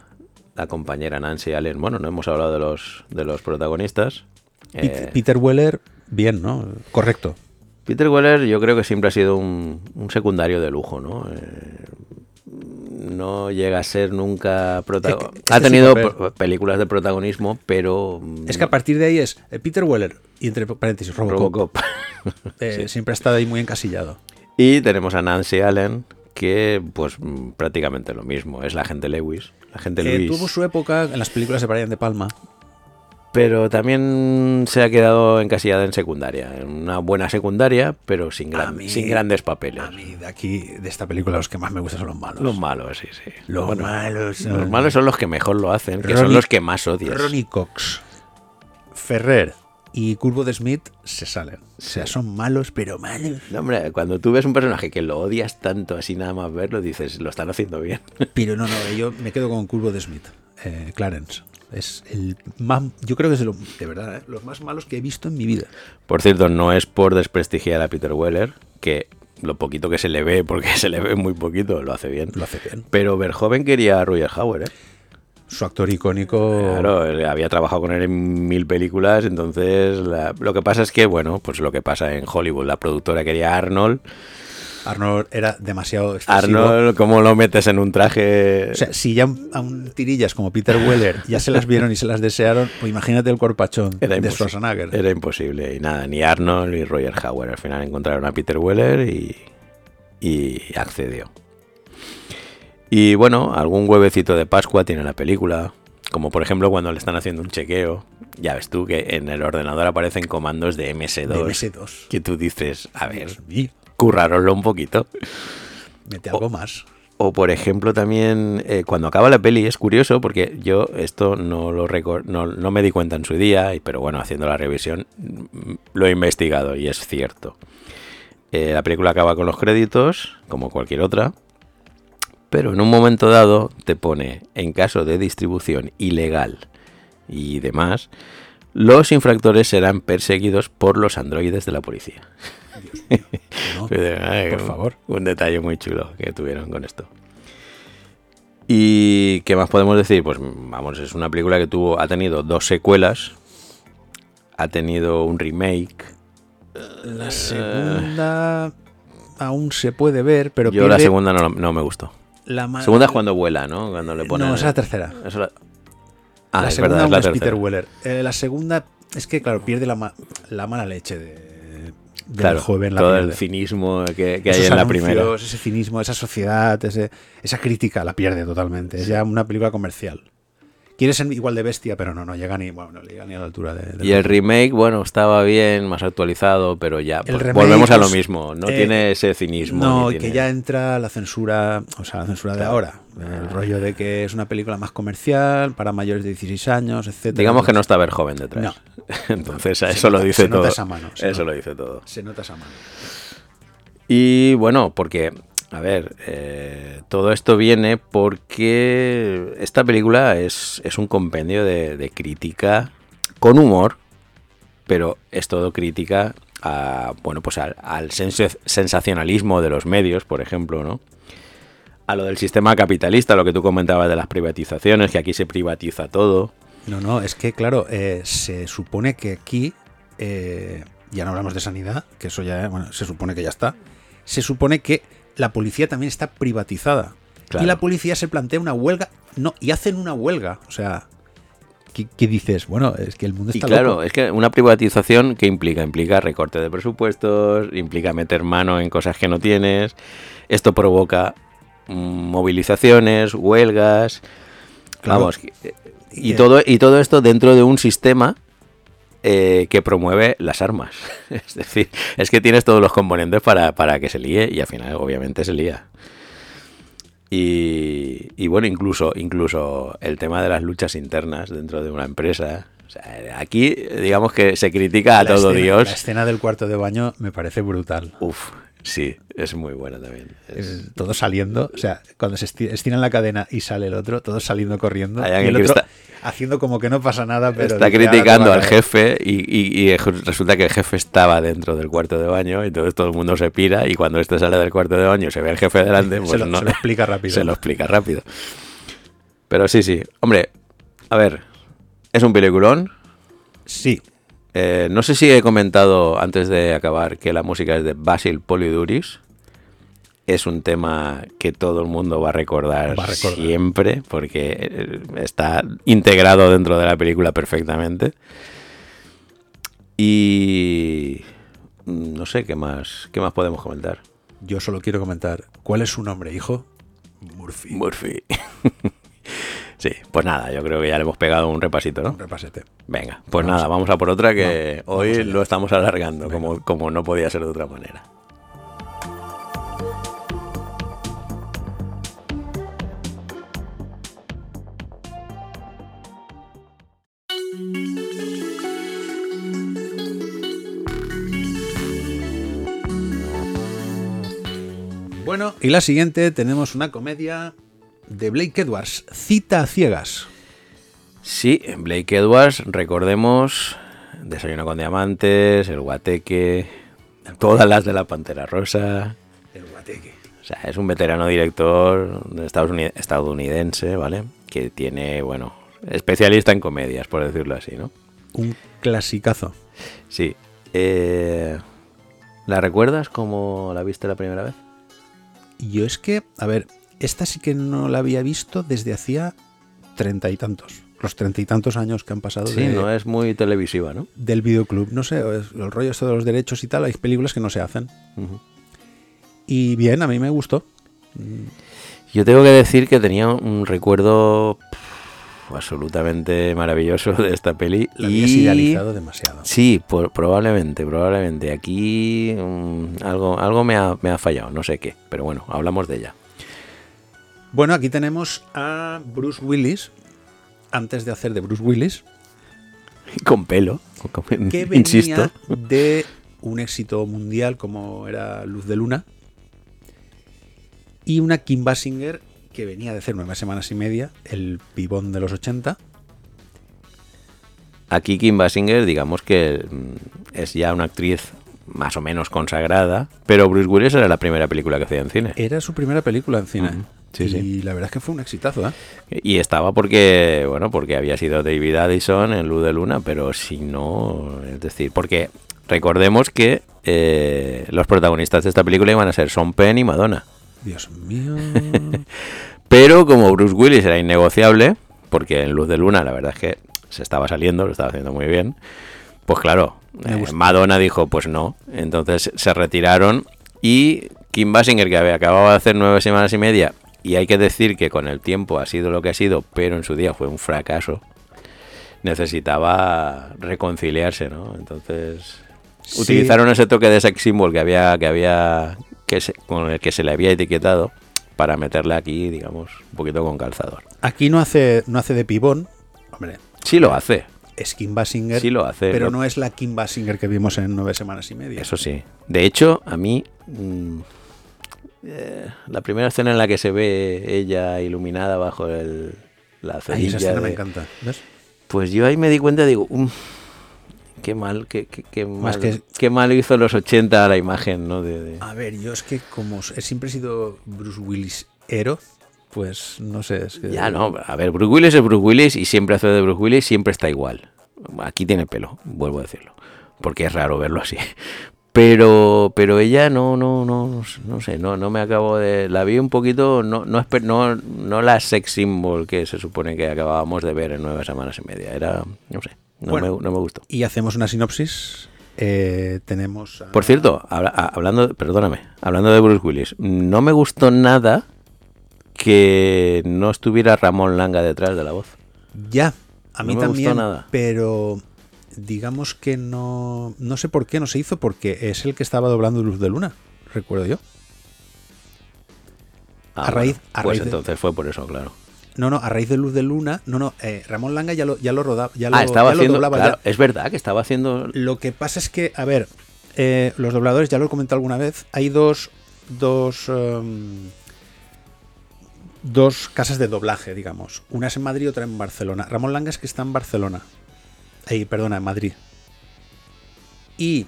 la compañera Nancy Allen, bueno, no hemos hablado de los, de los protagonistas. Eh, Peter Weller, bien, ¿no? Correcto. Peter Weller yo creo que siempre ha sido un, un secundario de lujo, ¿no? Eh, no llega a ser nunca protagonista. Ha tenido películas de protagonismo, pero... mm, Es que a partir de ahí es eh, Peter Weller y entre paréntesis Robocop. Robocop. Eh, Sí. Siempre ha estado ahí muy encasillado. Y tenemos a Nancy Allen, que pues mm, prácticamente lo mismo, es la gente Lewis. La gente Eh, Lewis. tuvo su época en las películas de Brian De Palma. Pero también se ha quedado encasillada en secundaria, en una buena secundaria, pero sin, gran- mí- sin grandes papeles. A mí, de aquí, de esta película, los que más me gustan son los malos. Los malos, sí, sí. Los Bueno, malos son- Los malos son los que mejor lo hacen, que son los que más odias. Ronnie Cox, Ferrer y Curvo de Smith se salen. O sea, son malos, pero malos. No, hombre, cuando tú ves un personaje que lo odias tanto así nada más verlo, dices, lo están haciendo bien. Pero no, no, yo me quedo con Curvo de Smith, eh, Clarence. Es el más, yo creo que es de, lo- de verdad, ¿eh? los más malos que he visto en mi vida. Por cierto, no es por desprestigiar a Peter Weller, que lo poquito que se le ve, porque se le ve muy poquito, lo hace bien. Lo hace bien. Pero Verhoeven quería a Roger Hauer, ¿eh? Su actor icónico. Claro, él había trabajado con él en mil películas, entonces la- lo que pasa es que, bueno, pues lo que pasa en Hollywood, la productora quería a Arnold. Arnold era demasiado excesivo. Arnold, ¿cómo lo metes en un traje? O sea, si ya a un tirillas como Peter Weller ya se las vieron y se las desearon, pues imagínate el corpachón Era de. Schwarzenegger. Era imposible. Y nada, ni Arnold ni Roger Hauer. Al final encontraron a Peter Weller y, y accedió. Y bueno, algún huevecito de Pascua tiene la película. Como por ejemplo cuando le están haciendo un chequeo. Ya ves tú que en el ordenador aparecen comandos de MS2. De MS2. Que tú dices, a ver, currároslo un poquito. mete algo más. O por ejemplo también eh, cuando acaba la peli es curioso porque yo esto no lo no, no me di cuenta en su día, pero bueno, haciendo la revisión mm, lo he investigado y es cierto. Eh, la película acaba con los créditos, como cualquier otra, pero en un momento dado te pone, en caso de distribución ilegal y demás, los infractores serán perseguidos por los androides de la policía. ¿no? Ay, Por un- favor. Un detalle muy chulo que tuvieron con esto. ¿Y qué más podemos decir? Pues vamos, es una película que tuvo, ha tenido dos secuelas, ha tenido un remake. La segunda aún se puede ver, pero Yo la segunda no, no me gustó. La ma- segunda es cuando vuela, ¿no? Cuando le ponen. No, es la tercera. La- Ah, la es segunda verdad, es la es. Peter Weller. Eh, la segunda es que, claro, pierde la, ma- la mala leche de, del Claro, joven. La todo pierde. el cinismo que, que hay en la primera. Ese cinismo, esa sociedad, ese- esa crítica la pierde totalmente. Es ya una película comercial. Quiere ser igual de bestia, pero no, no llega ni, bueno, no llega ni a la altura de. del Y el remake, bueno, estaba bien, más actualizado, pero ya El pues, remake, volvemos a lo pues, mismo. No eh, tiene ese cinismo. No, y que tiene- ya entra la censura, o sea, la censura de ahora. El rollo de que es una película más comercial, para mayores de 16 años, etcétera. Digamos que no está Verjoven detrás. No. Entonces a eso lo nota- dice se nota todo. esa mano, se eso nota. lo dice todo. Se nota esa mano. Y bueno, porque, a ver, eh, todo esto viene porque esta película es, es un compendio de, crítica con humor, pero es todo crítica a, bueno, pues al, al sensa- sensacionalismo de los medios, por ejemplo, ¿no? A lo del sistema capitalista, lo que tú comentabas de las privatizaciones, que aquí se privatiza todo. No, no, es que, claro, eh, se supone que aquí, eh, ya no hablamos de sanidad, que eso ya, bueno, se supone que ya está. Se supone que la policía también está privatizada. Claro. Y la policía se plantea una huelga, no, y hacen una huelga. O sea, ¿qué, qué dices? Bueno, es que el mundo Y está claro, loco. es que una privatización, ¿qué implica? Implica recorte de presupuestos, implica meter mano en cosas que no tienes. Esto provoca mm, movilizaciones, huelgas. Claro. Vamos, que- y, Eh, todo, y todo esto dentro de un sistema eh, que promueve las armas. Es decir, es que tienes todos los componentes para, para que se líe y al final obviamente se lía. Y, y bueno, incluso, incluso el tema de las luchas internas dentro de una empresa. O sea, aquí digamos que se critica a La todo escena- Dios. La escena del cuarto de baño me parece brutal. Uf, sí, es muy buena también. Es- Todos saliendo, o sea, cuando se esti- estiran la cadena y sale el otro, todos saliendo corriendo. Y el otro está- haciendo como que no pasa nada, pero. está "Ahora criticando al caer". jefe y, y- y resulta que el jefe estaba dentro del cuarto de baño y entonces todo el mundo se pira y cuando este sale del cuarto de baño y se ve el jefe delante, pues se, lo, no, se lo explica rápido. se lo explica rápido. Pero sí, sí. Hombre, a ver, es un peliculón. Sí, Eh, no sé si he comentado antes de acabar que la música es de Basil Poliduris. Es un tema que todo el mundo va a recordar, Va a recordar. siempre porque eh, está integrado dentro de la película perfectamente. Y no sé qué más, qué más podemos comentar. yo solo quiero comentar. ¿Cuál es su nombre, hijo? Murphy. Murphy. sí, pues nada, yo creo que ya le hemos pegado un repasito, ¿no? Un repasete. Venga, pues Vamos nada, vamos a por otra que hoy lo estamos alargando, Venga. como, como no podía ser de otra manera. Bueno, y la siguiente tenemos una comedia de Blake Edwards, Cita a ciegas. Sí, Blake Edwards, recordemos, Desayuno con Diamantes, El Guateque, todas las de la Pantera Rosa. El guateque. O sea, es un veterano director estadounidense, ¿vale? Que tiene, bueno, especialista en comedias, por decirlo así, ¿no? Un clasicazo. Sí. Eh, ¿La recuerdas como la viste la primera vez? Yo es que, a ver, esta sí que no la había visto desde hacía treinta y tantos. Los treinta y tantos años que han pasado Sí, de- no es muy televisiva, ¿no? del videoclub. No sé, el rollo esto de los derechos y tal, hay películas que no se hacen. Y bien, a mí me gustó. Yo tengo que decir que tenía un recuerdo absolutamente maravilloso de esta peli. La habías y... idealizado demasiado. Sí, por- probablemente, probablemente. Aquí mm, algo, algo me, ha, me ha fallado, no sé qué, pero bueno, hablamos de ella. Bueno, aquí tenemos a Bruce Willis, antes de hacer de Bruce Willis, Con pelo, con- que venía insisto. de un éxito mundial como era Luz de Luna, y una Kim Basinger que venía de hacer nueve semanas y media, el pibón de los 80. Aquí Kim Basinger, digamos que mm, es ya una actriz más o menos consagrada, pero Bruce Willis era la primera película que hacía en cine. Era su primera película en cine. Sí, y sí. la verdad es que fue un exitazo, ¿eh? Y estaba porque, bueno, porque había sido David Addison en Luz de Luna, pero si no, es decir, porque recordemos que eh, los protagonistas de esta película iban a ser Sean Penn y Madonna. Dios mío. Pero como Bruce Willis era innegociable, porque en Luz de Luna la verdad es que se estaba saliendo, lo estaba haciendo muy bien, pues claro, eh. Madonna dijo pues no, entonces se retiraron y Kim Basinger, que había acabado de hacer nueve semanas y media, y hay que decir que con el tiempo ha sido lo que ha sido, pero en su día fue un fracaso, necesitaba reconciliarse, ¿no? Entonces Sí. utilizaron ese toque de sex symbol que había que había que se- con el que se le había etiquetado para meterle aquí, digamos, un poquito con calzador. Aquí no hace, no hace de pibón. Hombre, Sí lo hace, es Kim Basinger. sí lo hace. Pero no es la Kim Basinger que vimos en nueve semanas y media. Eso sí. De hecho, a mí mm, eh, la primera escena en la que se ve ella iluminada bajo el, la Ay, cerilla esa escena de- me encanta. ¿Ves? Pues yo ahí me di cuenta, digo, "Um, qué mal, qué, qué- qué mal, que- qué mal hizo los 80 la imagen, ¿no? De, de- A ver, yo es que como he siempre he sido Bruce Willis ero, pues no sé. Es que Ya, no, a ver, Bruce Willis es Bruce Willis y siempre hace de Bruce Willis, siempre está igual. Aquí tiene pelo, vuelvo a decirlo, porque es raro verlo así. Pero, pero ella no, no, no, no sé, no, no me acabo de, la vi un poquito, no, no, no, no la sex symbol que se supone que acabábamos de ver en nueve semanas y media, era, no sé, no, Bueno. me, no me gustó. Y hacemos una sinopsis. Eh, tenemos. a- Por cierto, habla- a- hablando, perdóname, hablando de Bruce Willis, no me gustó nada que no estuviera Ramón Langa detrás de la voz. Ya, a No mí me gustó también. nada. Pero digamos que no, no sé por qué no se hizo, porque es el que estaba doblando Luz de Luna, recuerdo yo. Ah, a raíz- bueno, a pues raíz de- entonces fue por eso, claro. No, no, a raíz de Luz de Luna, no, no, eh, Ramón Langa ya lo, ya lo rodaba, ya lo, ah, estaba ya lo haciendo. doblaba claro, ya. es verdad que estaba haciendo. Lo que pasa es que, a ver, eh, los dobladores, ya lo he comentado alguna vez, hay dos, dos, em, dos casas de doblaje, digamos. Una es en Madrid y otra en Barcelona. Ramón Langa es que está en Barcelona. Ahí, perdona, en Madrid. Y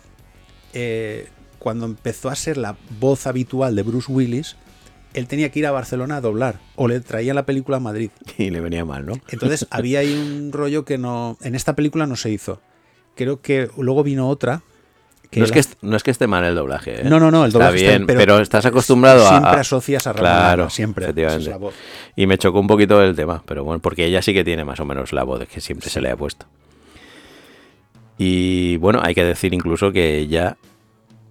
eh, cuando empezó a ser la voz habitual de Bruce Willis, él tenía que ir a Barcelona a doblar. O le traían la película a Madrid. Y le venía mal, ¿no? Entonces había ahí un rollo que no. En esta película no se hizo. Creo que luego vino otra. que No es, que est- no es que esté mal el doblaje. ¿eh? No, no, no, el doblaje está bien, pero, pero estás acostumbrado a. siempre asocias a Ramón Claro, siempre, es la voz. Y me chocó un poquito el tema, pero bueno, porque ella sí que tiene más o menos la voz que siempre se le ha puesto. Y bueno, hay que decir incluso que ella,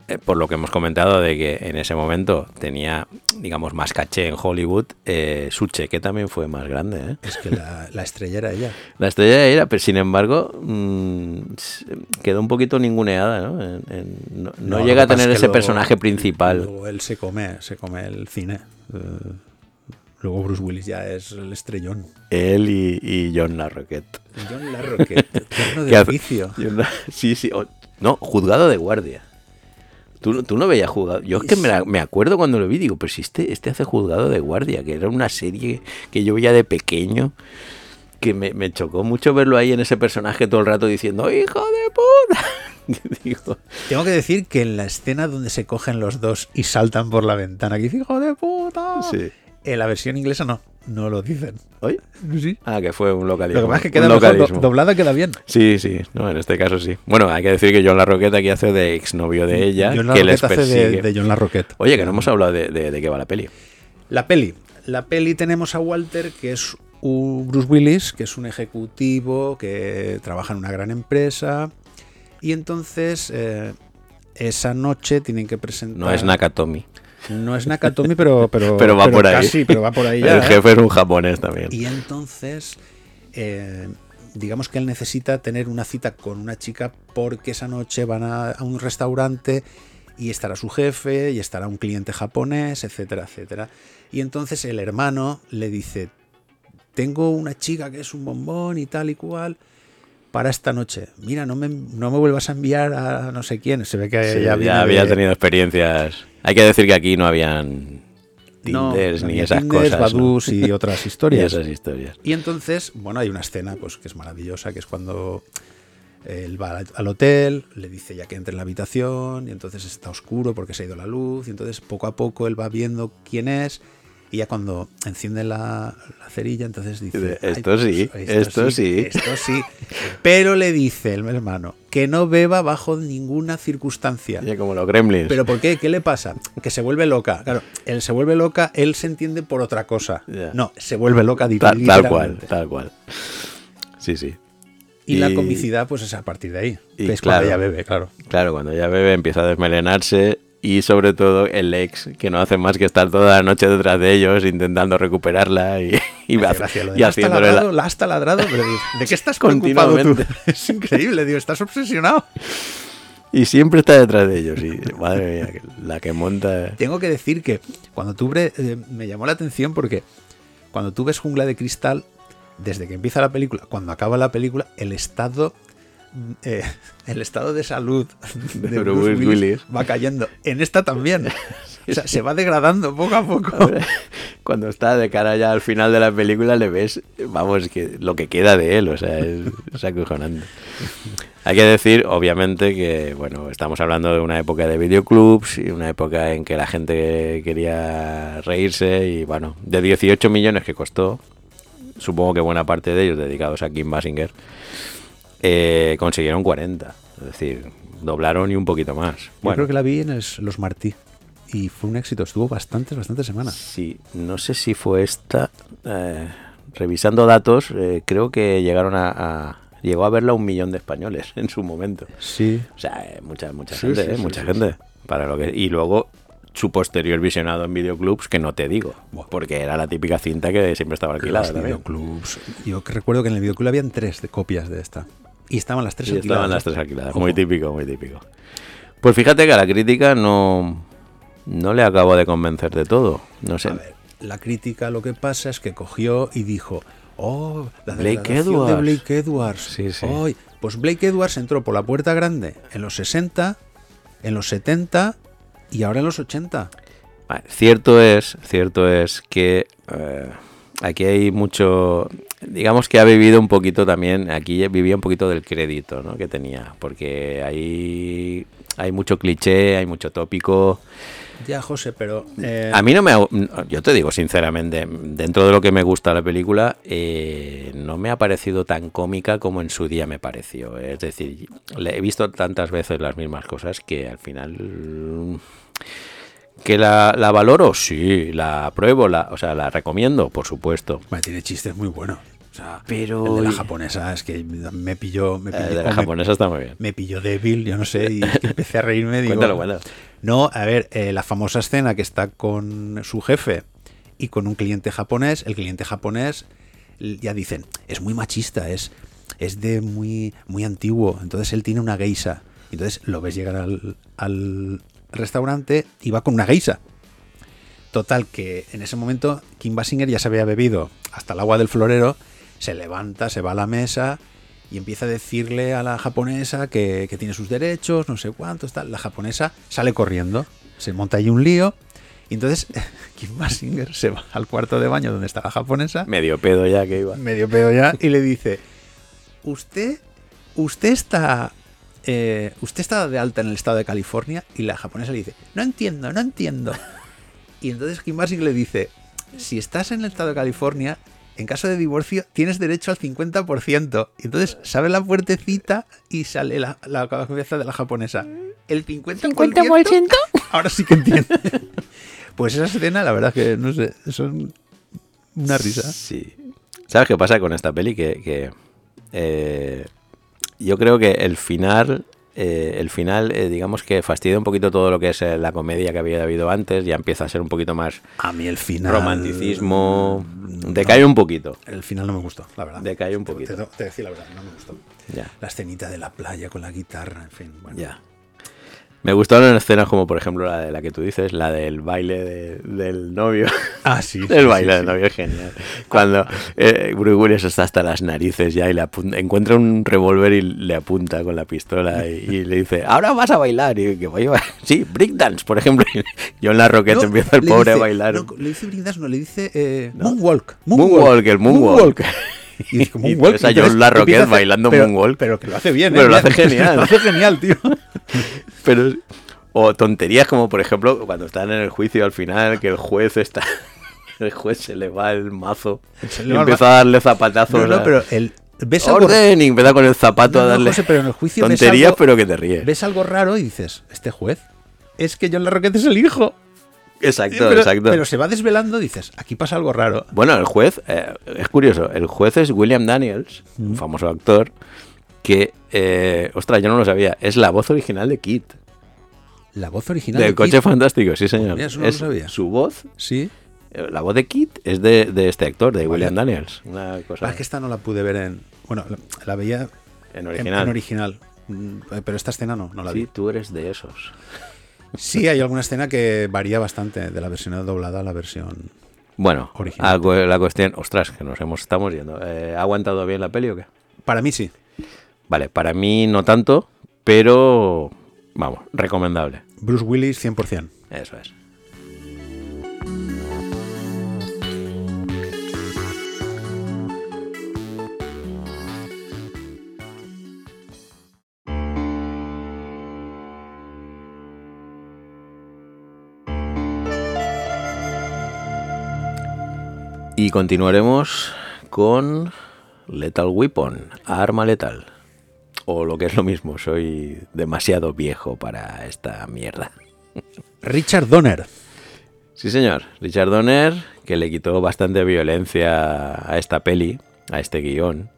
eh, por lo que hemos comentado de que en ese momento tenía, digamos, más caché en Hollywood, eh, su cheque también fue más grande. ¿eh? Es que la, la estrella era ella. La estrella era, pero sin embargo, mm, s- quedó un poquito ninguneada, ¿no? En- en- no, llega a tener ese luego- personaje principal. Luego él se come, se come el cine. Eh, luego Bruce Willis ya es el estrellón. Él y, y John Larroquette. John Larroquette, turno ¿Qué de oficio. Sí, sí. o- no, juzgado de guardia. Tú, tú no veías juzgado. Yo es que me, la- me acuerdo cuando lo vi, digo, pero si este, este hace juzgado de guardia, que era una serie que yo veía de pequeño, que me, me chocó mucho verlo ahí en ese personaje todo el rato diciendo, ¡Hijo de puta! Digo, Tengo que decir que en la escena donde se cogen los dos y saltan por la ventana, que dice hijo de puta. Sí. En la versión inglesa no, no lo dicen. ¿Oye? Sí. Ah, que fue un localismo. Lo que pasa es que queda mejor, doblada queda bien. Sí, sí, no, en este caso sí. Bueno, hay que decir que John Larroquette aquí hace de exnovio de ella, John que les hace de, de John Larroquette. Oye, que no hemos hablado de, de, de qué va la peli. La peli. La peli tenemos a Walter, que es un Bruce Willis, que es un ejecutivo que trabaja en una gran empresa. Y entonces eh, esa noche tienen que presentar. No es Nakatomi. No es Nakatomi, pero, pero, Pero va por ahí. Casi, pero va por ahí ya. El ¿eh? jefe es un japonés también. Y entonces, eh, digamos que él necesita tener una cita con una chica porque esa noche van a, a un restaurante y estará su jefe y estará un cliente japonés, etcétera, etcétera. Y entonces el hermano le dice, tengo una chica que es un bombón y tal y cual para esta noche. Mira, no me, no me vuelvas a enviar a no sé quién. Se ve que Sí, ya, había tenido experiencias. Hay que decir que aquí no habían Tinders no ni esas Tinders, cosas. y otras Y historias. esas historias. Y entonces, bueno, hay una escena pues que es maravillosa, que es cuando él va al- al hotel, le dice ya que entre en la habitación, y entonces está oscuro porque se ha ido la luz, y entonces poco a poco él va viendo quién es, y ya cuando enciende la, la cerilla, entonces dice... Dice, "Ay, "Esto sí, pues, esto sí". Esto sí. Pero le dice el hermano que no beba bajo ninguna circunstancia. Oye, como los gremlins. ¿Pero por qué? ¿Qué le pasa? Que se vuelve loca. Claro, él se vuelve loca, él se entiende por otra cosa. Ya. No, se vuelve loca Ta- tal, literalmente. cual, tal cual. Sí, sí. Y, la comicidad, pues es a partir de ahí. y que es claro. cuando ella bebe, claro. Claro, cuando ya bebe empieza a desmelenarse y sobre todo el ex, que no hace más que estar toda la noche detrás de ellos intentando recuperarla y, y, de, y "La has la- la has taladrado", pero ¿de qué estás preocupado tú? Continuamente. Es increíble, digo, estás obsesionado. Y siempre está detrás de ellos. Y madre mía, la que monta. Tengo que decir que cuando tú bre- eh, me llamó la atención porque cuando tú ves Jungla de Cristal, desde que empieza la película, cuando acaba la película, el estado eh, el estado de salud de, De Bruce Bruce Willis, Willis. va cayendo. En esta también. O sea, se va degradando poco a poco. Cuando está de cara ya al final de la película le ves, vamos, que lo que queda de él, o sea, es, es acojonante. Hay que decir, obviamente, que bueno, estamos hablando de una época de videoclubs y una época en que la gente quería reírse y bueno, de 18 millones que costó, supongo que buena parte de ellos dedicados a Kim Basinger, eh, consiguieron 40. Es decir, doblaron y un poquito más. Yo Bueno, creo que la vi en el- los Martí. Y fue un éxito, estuvo bastantes, bastantes semanas. Sí, no sé si fue esta. eh, revisando datos, eh, creo que llegaron a, a- Llegó a verla un millón de españoles en su momento. Sí. O sea, eh, mucha, mucha Sí, gente, sí, eh, sí, mucha gente. Para lo que, y luego su posterior visionado en videoclubs, que no te digo, porque era la típica cinta que siempre estaba alquilada Los videoclubs. Yo recuerdo que en el videoclub habían tres de copias de esta. Y estaban las tres Y alquiladas. estaban las tres alquiladas. Muy típico, muy típico. Pues fíjate que a la crítica no, no le acabo de convencer de todo. No sé. A ver, la crítica lo que pasa es que cogió y dijo, oh, la Blake Edwards. de Blake Edwards. Sí, sí. Ay, pues Blake Edwards entró por la puerta grande en los 60, en los 70 y ahora en los 80. Ah, Cierto es, cierto es que eh, aquí hay mucho, digamos que ha vivido un poquito también, aquí vivía un poquito del crédito ¿no? que tenía, porque ahí hay mucho cliché, hay mucho tópico. Ya, José, pero... eh, A mí no me, ha- yo te digo sinceramente, dentro de lo que me gusta la película, eh, no me ha parecido tan cómica como en su día me pareció. Es decir, le he visto tantas veces las mismas cosas que al final que la, la valoro, sí, la apruebo, la, o sea, la recomiendo, por supuesto. tiene chistes muy buenos. O sea, Pero- el de la japonesa es que me pilló... Me pilló de la me- japonesa está muy bien. me pilló débil, yo no sé, y es que empecé a reírme. Digo, Cuéntalo, cuéntalo. No, a ver, eh, la famosa escena que está con su jefe y con un cliente japonés, el cliente japonés ya dicen, es muy machista, es, es de muy, muy antiguo, entonces él tiene una geisha. Entonces lo ves llegar al, al restaurante y va con una geisha. Total, que en ese momento Kim Basinger ya se había bebido hasta el agua del florero, se levanta, se va a la mesa y empieza a decirle a la japonesa que, que tiene sus derechos, no sé cuántos, tal. La japonesa sale corriendo, se monta ahí un lío, y entonces Kim Basinger se va al cuarto de baño donde está la japonesa, Medio pedo ya que iba. medio pedo ya, y le dice, usted, usted está... eh, usted está de alta en el estado de California y la japonesa le dice, no entiendo, no entiendo. Y entonces Kim Basinger le dice, si estás en el estado de California, en caso de divorcio tienes derecho al 50%. Y entonces sale la puertecita y sale la, la cabeza de la japonesa. El 50%. ¿50%? Ahora sí que entiende. Pues esa escena, la verdad que, no sé, son una risa. Sí. ¿Sabes qué pasa con esta peli? Que, que, eh, yo creo que el final, eh, el final, eh, digamos que fastidia un poquito todo lo que es eh, la comedia que había habido antes. Ya empieza a ser un poquito más A mí el final... romanticismo. no. Decae un poquito. El final no me gustó, la verdad. Decae un Te- poquito. Te, te decía la verdad, no me gustó. Ya, La escenita de la playa con la guitarra, en fin. Bueno. ya. Me gustaron escenas como, por ejemplo, la de la que tú dices, la del baile de- del novio. Ah, sí. sí, El sí, baile sí. del novio es genial. Cuando eh, Bruce Willis está hasta las narices ya y le apunta- encuentra un revólver y le apunta con la pistola y, y le dice, ahora vas a bailar. Y que voy a. Sí, breakdance, por ejemplo. Y John la No, empieza el pobre a bailar. no, le dice brindas, no, le dice eh, moonwalk, Moonwalk, el moonwalk. Y dice, Y moonwalk. ves a entonces John Larroquette a bailando pero- moonwalk. Pero que lo hace bien, ¿eh? Pero lo hace genial. Lo hace genial, tío. Pero, o tonterías como, por ejemplo, cuando están en el juicio al final, que el juez está... El juez se le va el mazo y empieza a darle zapatazos. No, no, a- pero el, ves algo, ¡Orden! Y empieza con el zapato No, a no, darle José, pero en el juicio ves tonterías, algo- pero que te ríes. ves algo raro y dices, este juez, es que John Larroquette es el hijo. Exacto, pero, exacto. pero se va desvelando, dices, aquí pasa algo raro. Bueno, el juez, eh, es curioso, el juez es William Daniels, Mm. un famoso actor, que, eh, ostras, yo no lo sabía, es la voz original de Kit, La voz original. del de coche fantástico, sí señor. Mira, eso no lo sabía. Su voz, Sí. eh, la voz de Kit es de, de este actor, de. William Daniels. Una cosa Ah, es que esta no la pude ver en. Bueno, la, la veía en original. en original. Mm, Pero esta escena no, no la Sí, vi. tú eres de esos. Sí, hay alguna escena que varía bastante de la versión doblada a la versión. Bueno, Original. la cuestión, ostras, que nos hemos, estamos yendo. Eh, ¿Ha aguantado bien la peli o qué? Para mí sí. Vale, para mí no tanto, pero vamos, recomendable. Bruce Willis 100%. Eso es. Y continuaremos con Lethal Weapon, arma letal. O lo que es lo mismo, soy demasiado viejo para esta mierda. Richard Donner. Sí, señor. Richard Donner, que le quitó bastante violencia a esta peli, a este guion.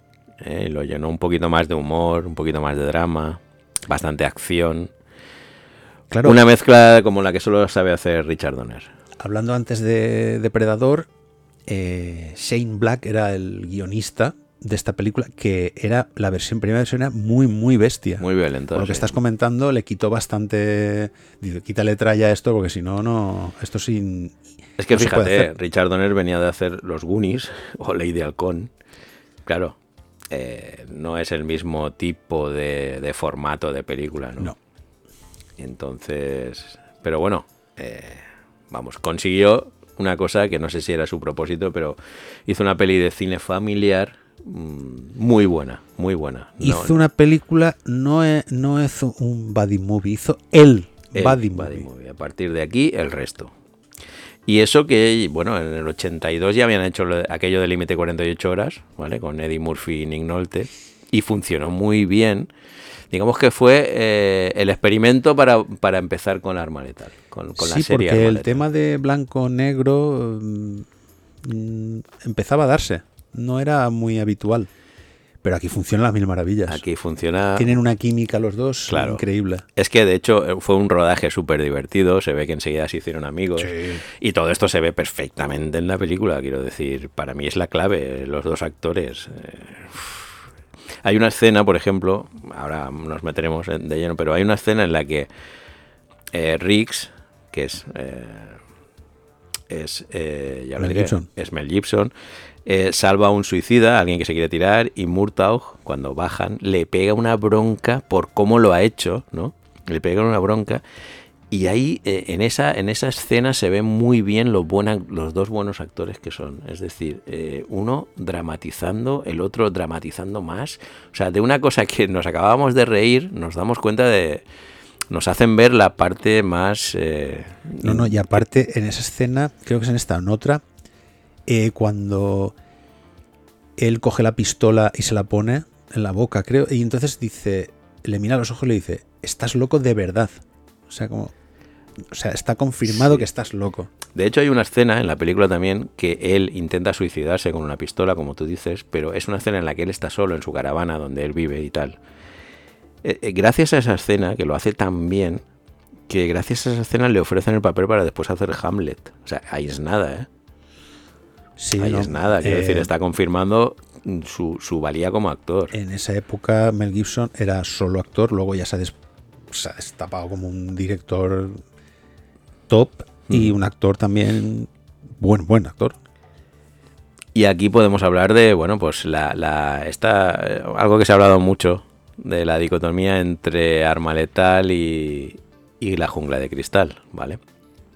¿eh? Lo llenó un poquito más de humor, un poquito más de drama, bastante acción. Claro, Una mezcla como la que solo sabe hacer Richard Donner. hablando antes de Depredador, eh, Shane Black era el guionista de esta película que era la versión primera versión era muy muy bestia. Muy violento. Por lo que sí. estás comentando le quitó bastante dice, quítale tralla a esto porque si no no esto sin Es que no fíjate. Richard Donner venía de hacer Los Goonies o de Halcón. Claro, eh, no es el mismo tipo de, de formato de película, ¿no? No. Entonces, pero bueno, eh, vamos, consiguió una cosa que no sé si era su propósito, pero hizo una peli de cine familiar mm, muy buena, muy buena. No- hizo una película no es, no hizo un buddy movie, hizo el, el buddy movie. movie. A partir de aquí, el resto. Y eso que, bueno, en el 82 ya habían hecho aquello de límite 48 horas, ¿vale? Con Eddie Murphy y Nick Nolte. Y funcionó muy bien. Digamos que fue eh, el experimento para, para empezar con Arma Letal. Con, con la sí, serie porque el tema de blanco-negro mm, mm, empezaba a darse. No era muy habitual. Pero aquí funcionan las mil maravillas. Aquí funciona. Tienen una química los dos Claro. increíble. Es que de hecho eh, fue un rodaje súper divertido, se ve que enseguida se hicieron amigos y todo esto se ve perfectamente en la película, quiero decir, para mí es la clave, los dos actores. eh. Hay una escena, por ejemplo, ahora nos meteremos de lleno, pero hay una escena en la que eh, Riggs, que es... eh, es, eh, ya Mel diré, Gibson. es Mel Gibson, eh, salva a un suicida, a alguien que se quiere tirar, y Murtaugh, cuando bajan, le pega una bronca por cómo lo ha hecho, ¿no? Le pega una bronca. Y ahí, eh, en, esa, en esa escena, se ven muy bien los, los dos buenos actores que son. Es decir, eh, uno dramatizando, el otro dramatizando más. O sea, de una cosa que nos acabábamos de reír, nos damos cuenta de... Nos hacen ver la parte más... eh, No, no, y aparte en esa escena, creo que es en esta, en otra, cuando él coge la pistola y se la pone en la boca, creo, y entonces dice, le mira a los ojos y le dice, estás loco de verdad. O sea, como... O sea, está confirmado Sí. que estás loco. De hecho, hay una escena en la película también que él intenta suicidarse con una pistola, como tú dices, pero es una escena en la que él está solo en su caravana donde él vive y tal. Eh, eh, gracias a esa escena, que lo hace tan bien, que gracias a esa escena le ofrecen el papel para después hacer Hamlet. O sea, ahí es nada, ¿eh? Sí, ahí no, es nada. Quiero eh, decir, está confirmando su, su valía como actor. En esa época Mel Gibson era solo actor, luego ya se ha, des- se ha destapado como un director top y un actor también buen, buen actor. Y aquí podemos hablar de, bueno, pues la, la esta, eh, algo que se ha hablado mucho de la dicotomía entre arma letal y, y la jungla de cristal, ¿vale?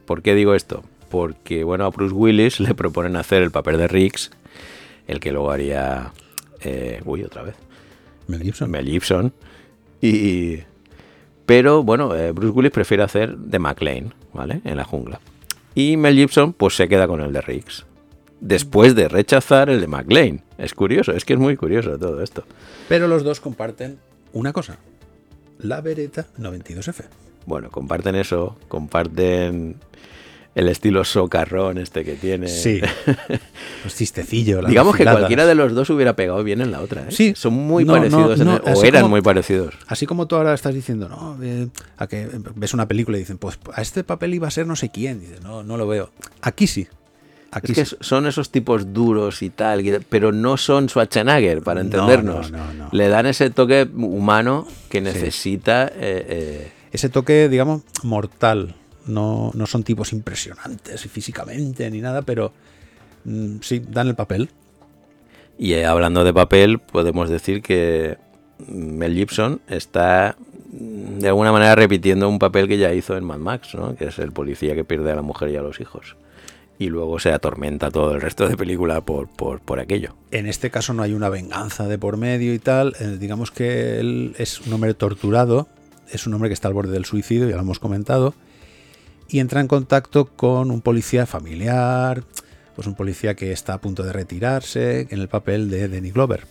¿Por qué digo esto? Porque, bueno, a Bruce Willis le proponen hacer el papel de Riggs, el que luego haría... eh, uy, otra vez. Mel Gibson. Mel Gibson. Y, pero bueno, eh, Bruce Willis prefiere hacer de McLean, ¿vale? En la jungla. Y Mel Gibson pues se queda con el de Riggs. Después de rechazar el de McLean. Es curioso, es que es muy curioso todo esto. Pero los dos comparten una cosa. La Beretta 92F. Bueno, comparten eso, comparten el estilo socarrón este que tiene. Sí. Los chistecillos. Digamos que cualquiera de los dos hubiera pegado bien en la otra, ¿eh? Sí. Son muy No, parecidos, en no, el- o eran como- muy parecidos. Así como tú ahora estás diciendo, no, eh, a que ves una película y dicen, pues a este papel iba a ser no sé quién. Dices, no, no lo veo. Aquí sí. Aquí Es que sí. son esos tipos duros y tal, pero no son Schwarzenegger, para No, entendernos. no, no, no. Le dan ese toque humano que necesita. eh, eh, Ese toque, digamos, mortal. No, no son tipos impresionantes físicamente ni nada, pero mm, sí, dan el papel. Y eh, hablando de papel, podemos decir que Mel Gibson está mm, de alguna manera repitiendo un papel que ya hizo en Mad Max, ¿no? que es el policía que pierde a la mujer y a los hijos. Y luego se atormenta todo el resto de película por, por, por aquello. En este caso no hay una venganza de por medio y tal. Eh, digamos que él es un hombre torturado, es un hombre que está al borde del suicidio, ya lo hemos comentado, y entra en contacto con un policía familiar, pues un policía que está a punto de retirarse en el papel de Danny Glover.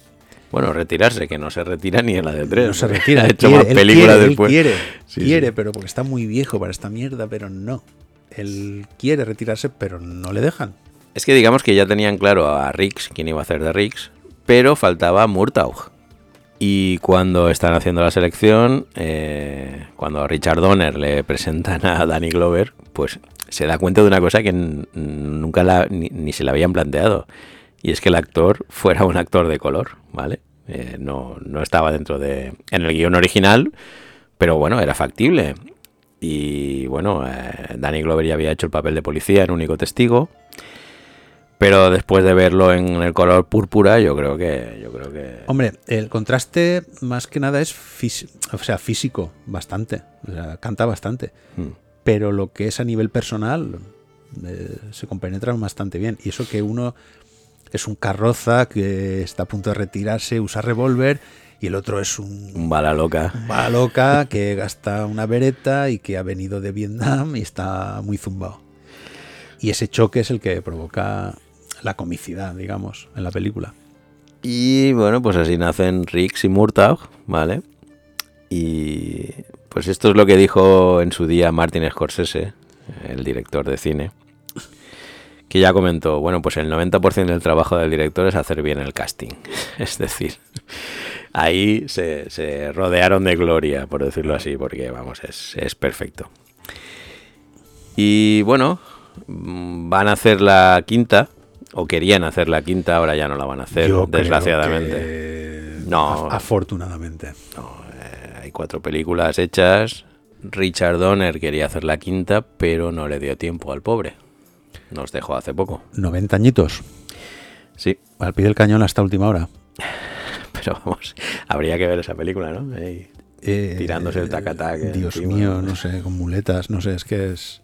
Bueno, retirarse, que no se retira ni en la de tres. No se retira, Ha hecho quiere, más películas quiere, él después. quiere, Sí, quiere, sí. pero porque está muy viejo para esta mierda, pero no. Él quiere retirarse, pero no le dejan. Es que digamos que ya tenían claro a Riggs, quién iba a hacer de Riggs, pero faltaba Murtaugh. Y cuando están haciendo la selección, eh, cuando a Richard Donner le presentan a Danny Glover, pues se da cuenta de una cosa que nunca la- ni, ni se la habían planteado. y es que el actor fuera un actor de color, ¿vale? Eh, no, no estaba dentro de... en el guion original, pero bueno, era factible. Y bueno, eh, Danny Glover ya había hecho el papel de policía, en único testigo. Pero después de verlo en el color púrpura, yo creo que. Yo creo que. Hombre, el contraste más que nada es o sea, físico, bastante. O sea, canta bastante. Mm. Pero lo que es a nivel personal eh, se compenetran bastante bien. Y eso que uno es un carroza que está a punto de retirarse, usa revólver, y el otro es un Un bala loca. bala loca que gasta una vereta y que ha venido de Vietnam y está muy zumbado. Y ese choque es el que provoca la comicidad, digamos, en la película. Y bueno, pues así nacen Rix y Murtaugh, ¿vale? Y pues esto es lo que dijo en su día Martin Scorsese, el director de cine, que ya comentó, bueno, pues el 90% del trabajo del director es hacer bien el casting. Es decir, ahí se, rodearon de gloria, por decirlo así, porque vamos, es, es perfecto. Y bueno, mm, van a hacer la quinta, o querían hacer la quinta, ahora ya no la van a hacer, Yo creo desgraciadamente. que- No. af- afortunadamente. Eh, hay cuatro películas hechas. Richard Donner quería hacer la quinta, pero no le dio tiempo al pobre. Nos dejó hace poco. 90 añitos. Sí, Al pie del cañón hasta última hora. pero vamos, habría que ver esa película, ¿no? Eh, Tirándose el tac-a-tac Dios encima. mío, no sé, con muletas, no sé, es que es.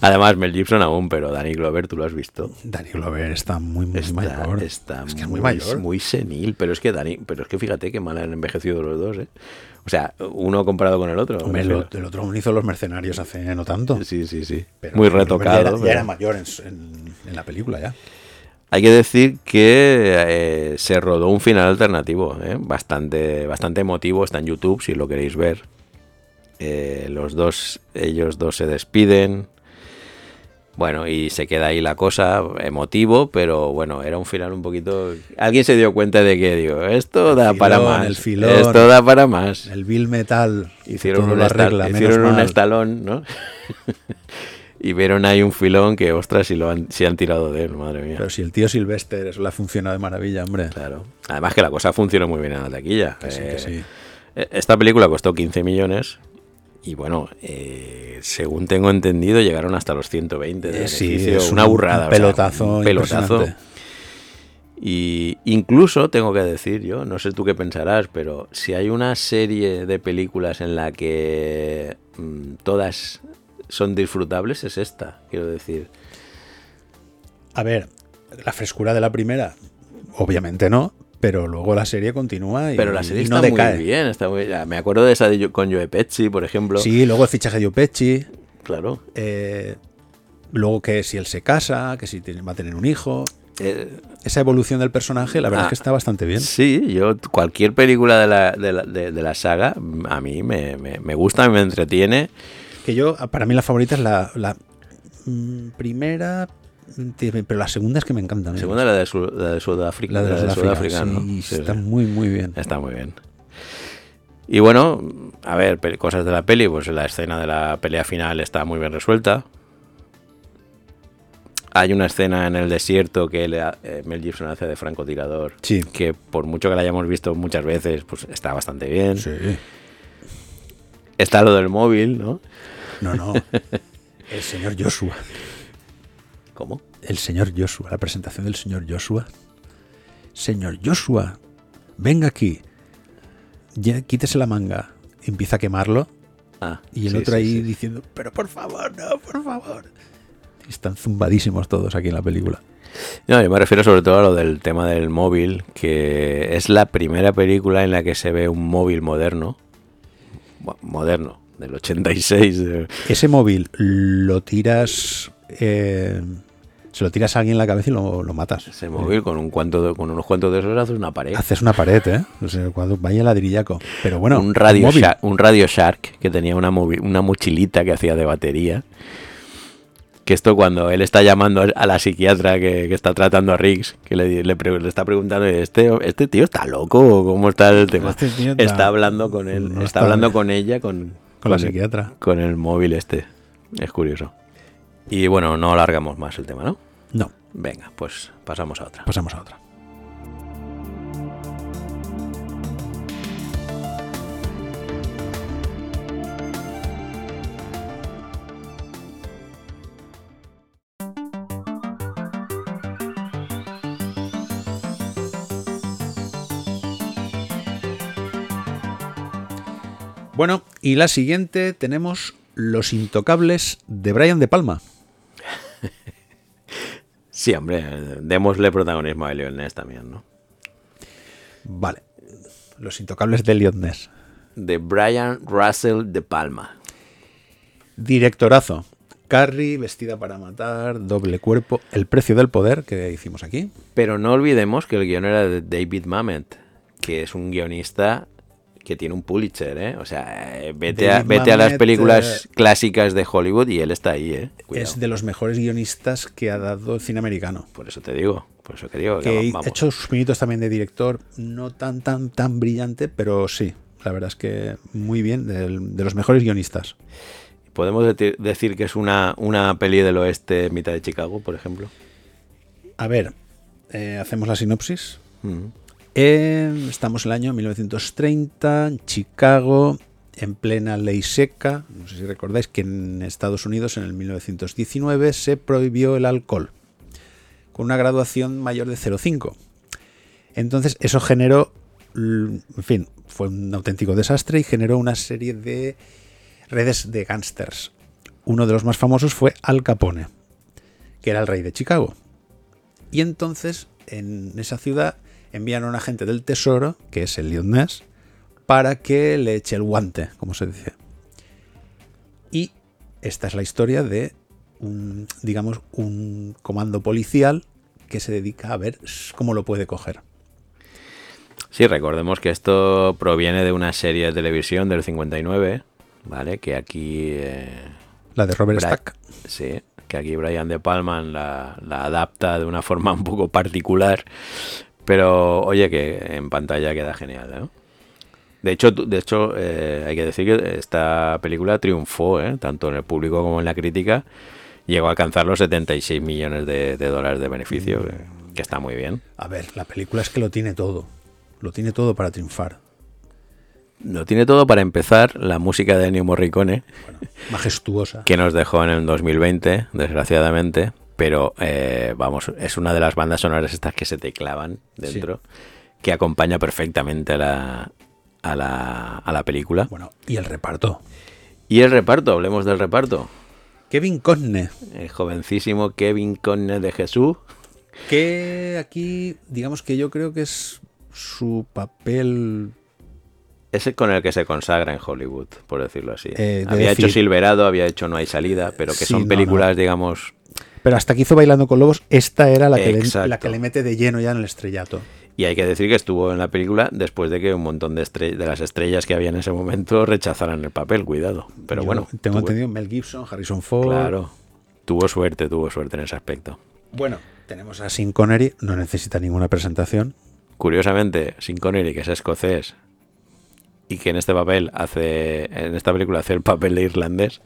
Además, Mel Gibson aún, pero Danny Glover, tú lo has visto. Danny Glover está muy, muy Está, mayor. está es que es muy mayor. muy senil, pero es que Dani, pero es que fíjate que mal han envejecido los dos, ¿eh? O sea, uno comparado con el otro. Hombre, el, otro aún hizo Los Mercenarios hace no tanto. Sí, sí, sí. Pero muy Danny retocado. Ya era, ya pero- era mayor en, su- en- en la película ya. Hay que decir que eh, se rodó un final alternativo, ¿eh? bastante, bastante emotivo, está en YouTube si lo queréis ver. Eh, los dos, ellos dos se despiden. Bueno, y se queda ahí la cosa, emotivo, pero bueno, era un final un poquito... Alguien se dio cuenta de que, digo, esto da filón, para más. el filón. Esto da para más. El Bill Metal. Hicieron, un, arregla, hicieron un estalón, ¿no? y vieron ahí un filón que, ostras, si lo han, si han tirado de él, madre mía. Pero si el tío Sylvester, eso le ha funcionado de maravilla, hombre. Claro. Además que la cosa funcionó muy bien en la taquilla. Que sí, que Eh, sí. eh, Esta película costó 15 millones y bueno, eh, según tengo entendido, llegaron hasta los 120 de Eh, sí, es una un- burrada. un o sea, pelotazo un pelotazo. Y incluso tengo que decir yo, no sé tú qué pensarás, pero si hay una serie de películas en la que mm, todas son disfrutables, es esta, quiero decir. A ver, la frescura de la primera, obviamente no, pero luego la serie continúa y, Pero la serie y está muy bien. Está muy- Me acuerdo de esa de con Joe Pesci, por ejemplo. Sí, luego el fichaje de Upechi, Claro. eh, luego que si él se casa, que si tiene- va a tener un hijo. Eh, Esa evolución del personaje, la verdad Ah, es que está bastante bien. Sí, yo cualquier película de la, de la, de- de la saga a mí me, me, me gusta, me entretiene. Que yo, para mí la favorita es la, la, mm, primera, pero la segunda es que me encanta. La segunda la de, Su- la de Sudáfrica. la de, la de Sudáfrica, Sudáfrica, ¿no? sí, está sí. muy, muy bien. Está muy bien. Y bueno, a ver, cosas de la peli, pues la escena de la pelea final está muy bien resuelta. Hay una escena en el desierto que le eh, Mel Gibson hace de francotirador, Sí. que por mucho que la hayamos visto muchas veces, pues está bastante bien. Sí. Está lo del móvil, ¿no? No, no. El señor Joshua. ¿Cómo? El señor Joshua, la presentación del señor Joshua. Señor Joshua, venga aquí. Ya- Quítese la manga. Empieza a quemarlo. Ah, Y el sí, otro sí, ahí sí. diciendo, pero por favor, no, por favor. Están zumbadísimos todos aquí en la película. No, yo me refiero sobre todo a lo del tema del móvil, que es la primera película en la que se ve un móvil moderno. Bueno, moderno, del 86. de- Ese móvil lo tiras. eh, se lo tiras a alguien en la cabeza y lo, lo matas. Ese móvil con, un cuanto de- con unos cuantos de esos haces una pared. Haces una pared, ¿eh? Cuando vaya ladrillaco. Pero bueno, un, radio móvil. Shark, un Radio Shark que tenía una, una mochilita que hacía de batería. Que esto cuando él está llamando a la psiquiatra que, que está tratando a Riggs, que le, le pre- le está preguntando, ¿este, ¿este tío está loco cómo está el tema? Este está, está- hablando con él, no está, está- hablando con ella, con, Con la el- psiquiatra. con el móvil este. Es curioso. Y bueno, no alargamos más el tema, ¿no? No. Venga, pues pasamos a otra. Pasamos a otra. Bueno, y la siguiente tenemos Los Intocables de Brian De Palma. Sí, hombre, démosle protagonismo a Elliot Ness también, ¿no? Vale. Los Intocables de Elliot Ness. De Brian Russell De Palma. Directorazo. Carrie, Vestida para Matar, Doble Cuerpo, El Precio del Poder, que hicimos aquí. Pero no olvidemos que el guion era de David Mamet, que es un guionista que tiene un Pulitzer, ¿eh? O sea, eh, vete, a, las películas eh, clásicas de Hollywood y él está ahí, ¿eh? Cuidado. Es de los mejores guionistas que ha dado el cine americano. Por eso te digo, por eso que digo. Que ha hecho sus pinitos también de director, no tan, tan, tan brillante, pero sí. La verdad es que muy bien, de los mejores guionistas. Podemos decir que es una, una peli del oeste en mitad de Chicago, por ejemplo. A ver, eh, hacemos la sinopsis. Mm. Eh, estamos en el año 1930, en Chicago, en plena ley seca. No sé si recordáis que en Estados Unidos en el 1919 se prohibió el alcohol, con una graduación mayor de 0,5. Entonces eso generó, l- en fin, fue un auténtico desastre y generó una serie de redes de gángsters. Uno de los más famosos fue Al Capone, que era el rey de Chicago. Y entonces, en esa ciudad, envían a un agente del tesoro, que es el Leon Ness, para que le eche el guante, como se dice. Y esta es la historia de un, digamos, un comando policial que se dedica a ver cómo lo puede coger. Sí, recordemos que esto proviene de una serie de televisión del 59, ¿vale? Que aquí... eh, La de Robert Bra- Stack. Sí, que aquí Brian De Palma la, la adapta de una forma un poco particular, pero oye que en pantalla queda genial, ¿no? De hecho, de hecho eh, hay que decir que esta película triunfó, ¿eh? tanto en el público como en la crítica. Llegó a alcanzar los 76 millones de, de dólares de beneficio, que, que está muy bien. A ver, la película es que lo tiene todo. Lo tiene todo para triunfar. Lo tiene todo para empezar la música de Ennio Morricone, Majestuosa. que nos dejó en el 2020, desgraciadamente. Pero eh, vamos, es una de las bandas sonoras estas que se te clavan dentro, que acompaña perfectamente a la, a la, a la película. Bueno, y el reparto. Y el reparto, hablemos del reparto. Kevin Conne, El jovencísimo Kevin Conner de Jesús. que aquí, digamos que yo creo que es su papel Ese con el que se consagra en Hollywood, por decirlo así. Eh, había hecho Silverado, había hecho No hay salida, pero que Sí, son no, películas, digamos, Pero hasta que hizo Bailando con Lobos, esta era la que, le, la que le mete de lleno ya en el estrellato. Y hay que decir que estuvo en la película después de que un montón de, las estrellas que había en ese momento rechazaran el papel, cuidado. Pero Yo bueno, Tengo entendido Mel Gibson, Harrison Ford. Claro, tuvo suerte, tuvo suerte en ese aspecto. Bueno, tenemos a Sean Connery, no necesita ninguna presentación. Curiosamente, Sin Connery, que es escocés y que en este papel hace, en esta película hace el papel de irlandés,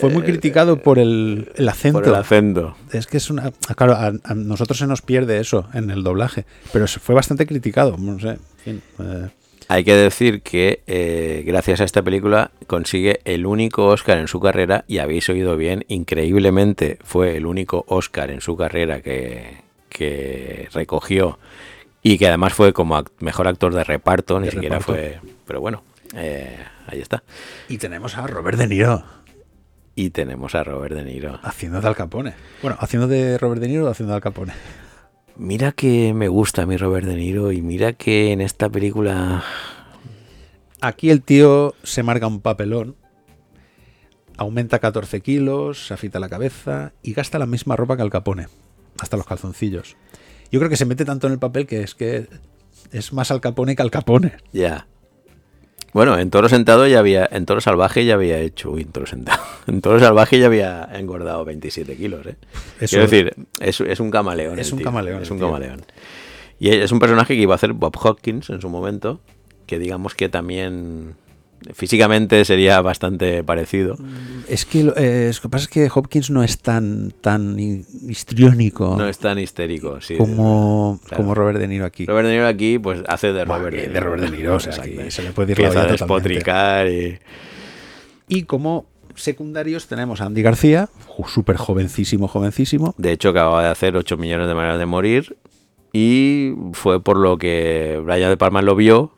Fue muy criticado por el, el acento. Eh, por el acento. Es que es una. Claro, a, a nosotros se nos pierde eso en el doblaje, pero fue bastante criticado. No sé. en fin, eh, Hay que decir que eh, gracias a esta película consigue el único Oscar en su carrera, y habéis oído bien, increíblemente fue el único Oscar en su carrera que, que recogió y que además fue como mejor actor de reparto, ni De siquiera reparto. fue... Pero bueno, eh, ahí está. y tenemos a Robert De Niro Y tenemos a Robert De Niro. haciendo de Al Capone. Bueno, haciendo de Robert De Niro o haciendo de Al Capone. Mira que me gusta a mí Robert De Niro y mira que en esta película... Aquí el tío se marca un papelón, aumenta 14 kilos, se afita la cabeza y gasta la misma ropa que Al Capone, hasta los calzoncillos. Yo creo que se mete tanto en el papel que es que es más Al Capone que Al Capone. Ya. Bueno, en Toro Sentado ya había, en Toro Salvaje ya había hecho, uy, en Toro Sentado, en Toro Salvaje ya había engordado 27 kilos, ¿eh? Eso- Quiero decir, es, es un camaleón. Es un tío, camaleón, Es un tío. camaleón. Y es un personaje que iba a hacer Bob Hopkins en su momento, que digamos que también Físicamente sería bastante parecido. Es que lo, eh, lo que pasa es que Hopkins no es tan, tan hi- histriónico No es tan histérico, sí. como, claro. como Robert De Niro aquí. Robert De Niro aquí pues hace de Robert que De de Robert De Niro, o sea, se le puede ir la despotricar y... Y como secundarios tenemos a Andy García, súper jovencísimo, jovencísimo. De hecho, acababa de hacer 8 millones de maneras de morir y fue por lo que Brian De Palma lo vio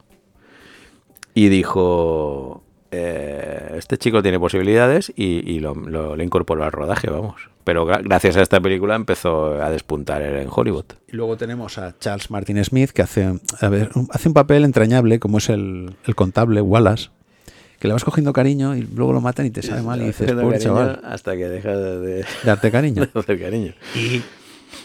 y dijo, eh, este chico tiene posibilidades y, y lo, lo- le incorporó al rodaje, vamos. Pero gra- gracias a esta película empezó a despuntar en Hollywood. Y luego tenemos a Charles Martin Smith, que hace, a ver, un- hace un papel entrañable, como es el, el contable Wallace, que le vas cogiendo cariño y luego lo matan y te sabe mal y dices, pobre chaval, Hasta que deja de, de- darte cariño. de cariño. Y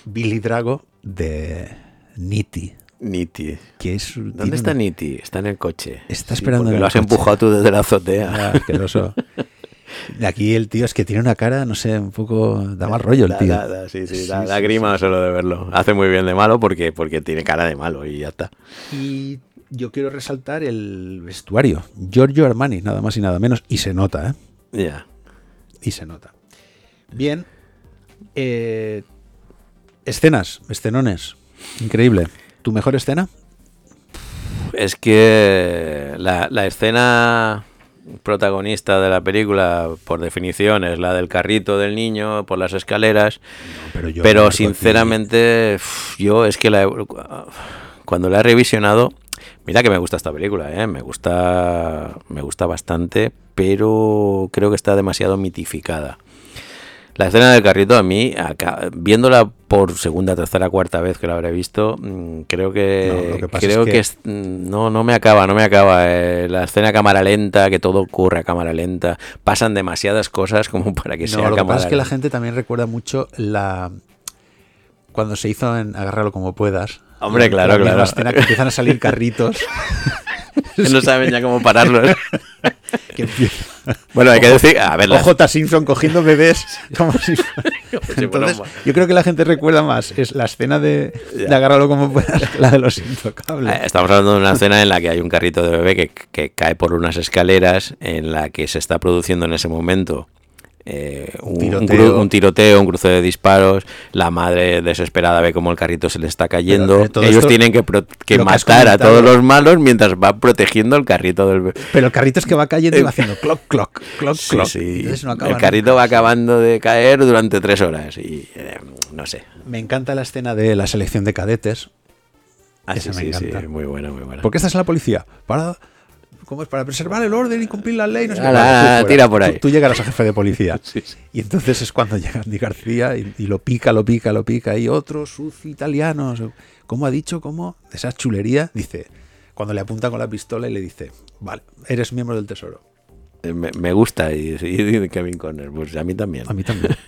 Billy Drago de Nitti, Niti. que es... tiene ¿Dónde está una- Niti? Está en el coche. Está esperando en lo has coche. empujado tú desde la azotea. Ah, asqueroso. De Aquí el tío es que tiene una cara, no sé, un poco... Da mal rollo el tío. da- da- sí, sí, Sí, da, sí, grima solo de verlo. Hace muy bien de malo porque, porque tiene cara de malo y ya está. Y yo quiero resaltar el vestuario. Giorgio Armani, nada más y nada menos. Y se nota, ¿eh? Ya. Y se nota. Bien. eh, escenas, escenones. Increíble. ¿Tu mejor escena? Es que la, la escena protagonista de la película, por definición, es la del carrito del niño por las escaleras. pero yo pero marco aquí- sinceramente, yo es que la cuando la he revisionado, mira que me gusta esta película, ¿eh? me gusta, me gusta bastante, pero creo que está demasiado mitificada. La escena del carrito a mí, acá- viéndola por segunda, tercera, cuarta vez que la habré visto, mm, creo que No, lo que creo es que- que, es- mm, no no me acaba, no me acaba. eh, la escena a cámara lenta, que todo ocurre a cámara lenta, pasan demasiadas cosas como para que No, sea lo que pasa es que la gente también recuerda mucho la... Cuando se hizo en Agárralo como puedas. Hombre, La- claro, la claro. escena que empiezan a salir carritos. Que no saben ya cómo pararlos. que empieza- bueno, hay que decir, a ver, las- OJ Simpson cogiendo bebés como si Entonces, yo creo que la gente recuerda más es la escena de, de agárralo como puedas la de los intocables. Eh, Estamos hablando de una escena en la que hay un carrito de bebé que, que cae por unas escaleras, en la que se está produciendo en ese momento eh, un, tiroteo. un tiroteo, un cruce de disparos. La madre desesperada ve como el carrito se le está cayendo. Pero, eh, Ellos tienen que, matar a todos los malos mientras va protegiendo el carrito del. Pero el carrito es que va cayendo y va haciendo clock, clock, clock, Eh, Sí, clock. sí. No el carrito nunca. va acabando de caer durante tres horas y eh, no sé. Me encanta la escena de la selección de cadetes. Ah, Esa sí, me sí, sí, encanta. muy buena, muy buena. ¿Por qué estás en la policía? Para, ¿cómo es? Para preservar el orden y cumplir la ley. No sé qué. Tú fuera. tira por ahí. Tú, tú llegarás a jefe de policía. Sí, sí. Y entonces es cuando llega Andy García y, y lo pica, lo pica, lo pica. Y otros sucio italianos. ¿Cómo ha dicho? ¿Cómo? Esa chulería. Dice, cuando le apunta con la pistola y le dice, vale, eres miembro del tesoro. Eh, Me, me gusta y, y Kevin Conner, pues a mí también. A mí también.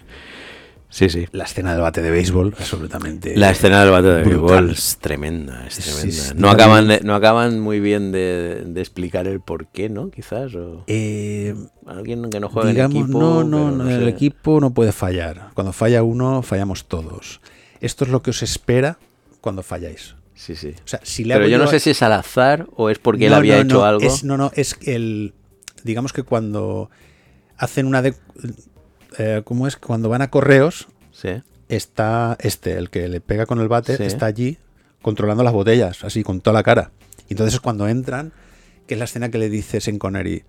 Sí, sí. La escena del bate de béisbol, absolutamente. La escena del bate de brutal. béisbol es tremenda, es tremenda. no, acaban de- no acaban muy bien de, de explicar el por qué, ¿no? Quizás. O Eh, alguien que no juega digamos, en equipo. no, no, no, el sé. equipo no puede fallar. Cuando falla uno, fallamos todos. Esto es lo que os espera cuando falláis. Sí, sí. O sea, si le Pero yo no a- sé si es al azar o es porque él No, había no, hecho algo. es- no, no, es el. Digamos que cuando hacen una de. Eh, ¿Cómo es? Cuando van a correos, Sí. está este, el que le pega con el bate, Sí. está allí controlando las botellas, así, con toda la cara. Y entonces es cuando entran, que es la escena que le dice Sean Connery.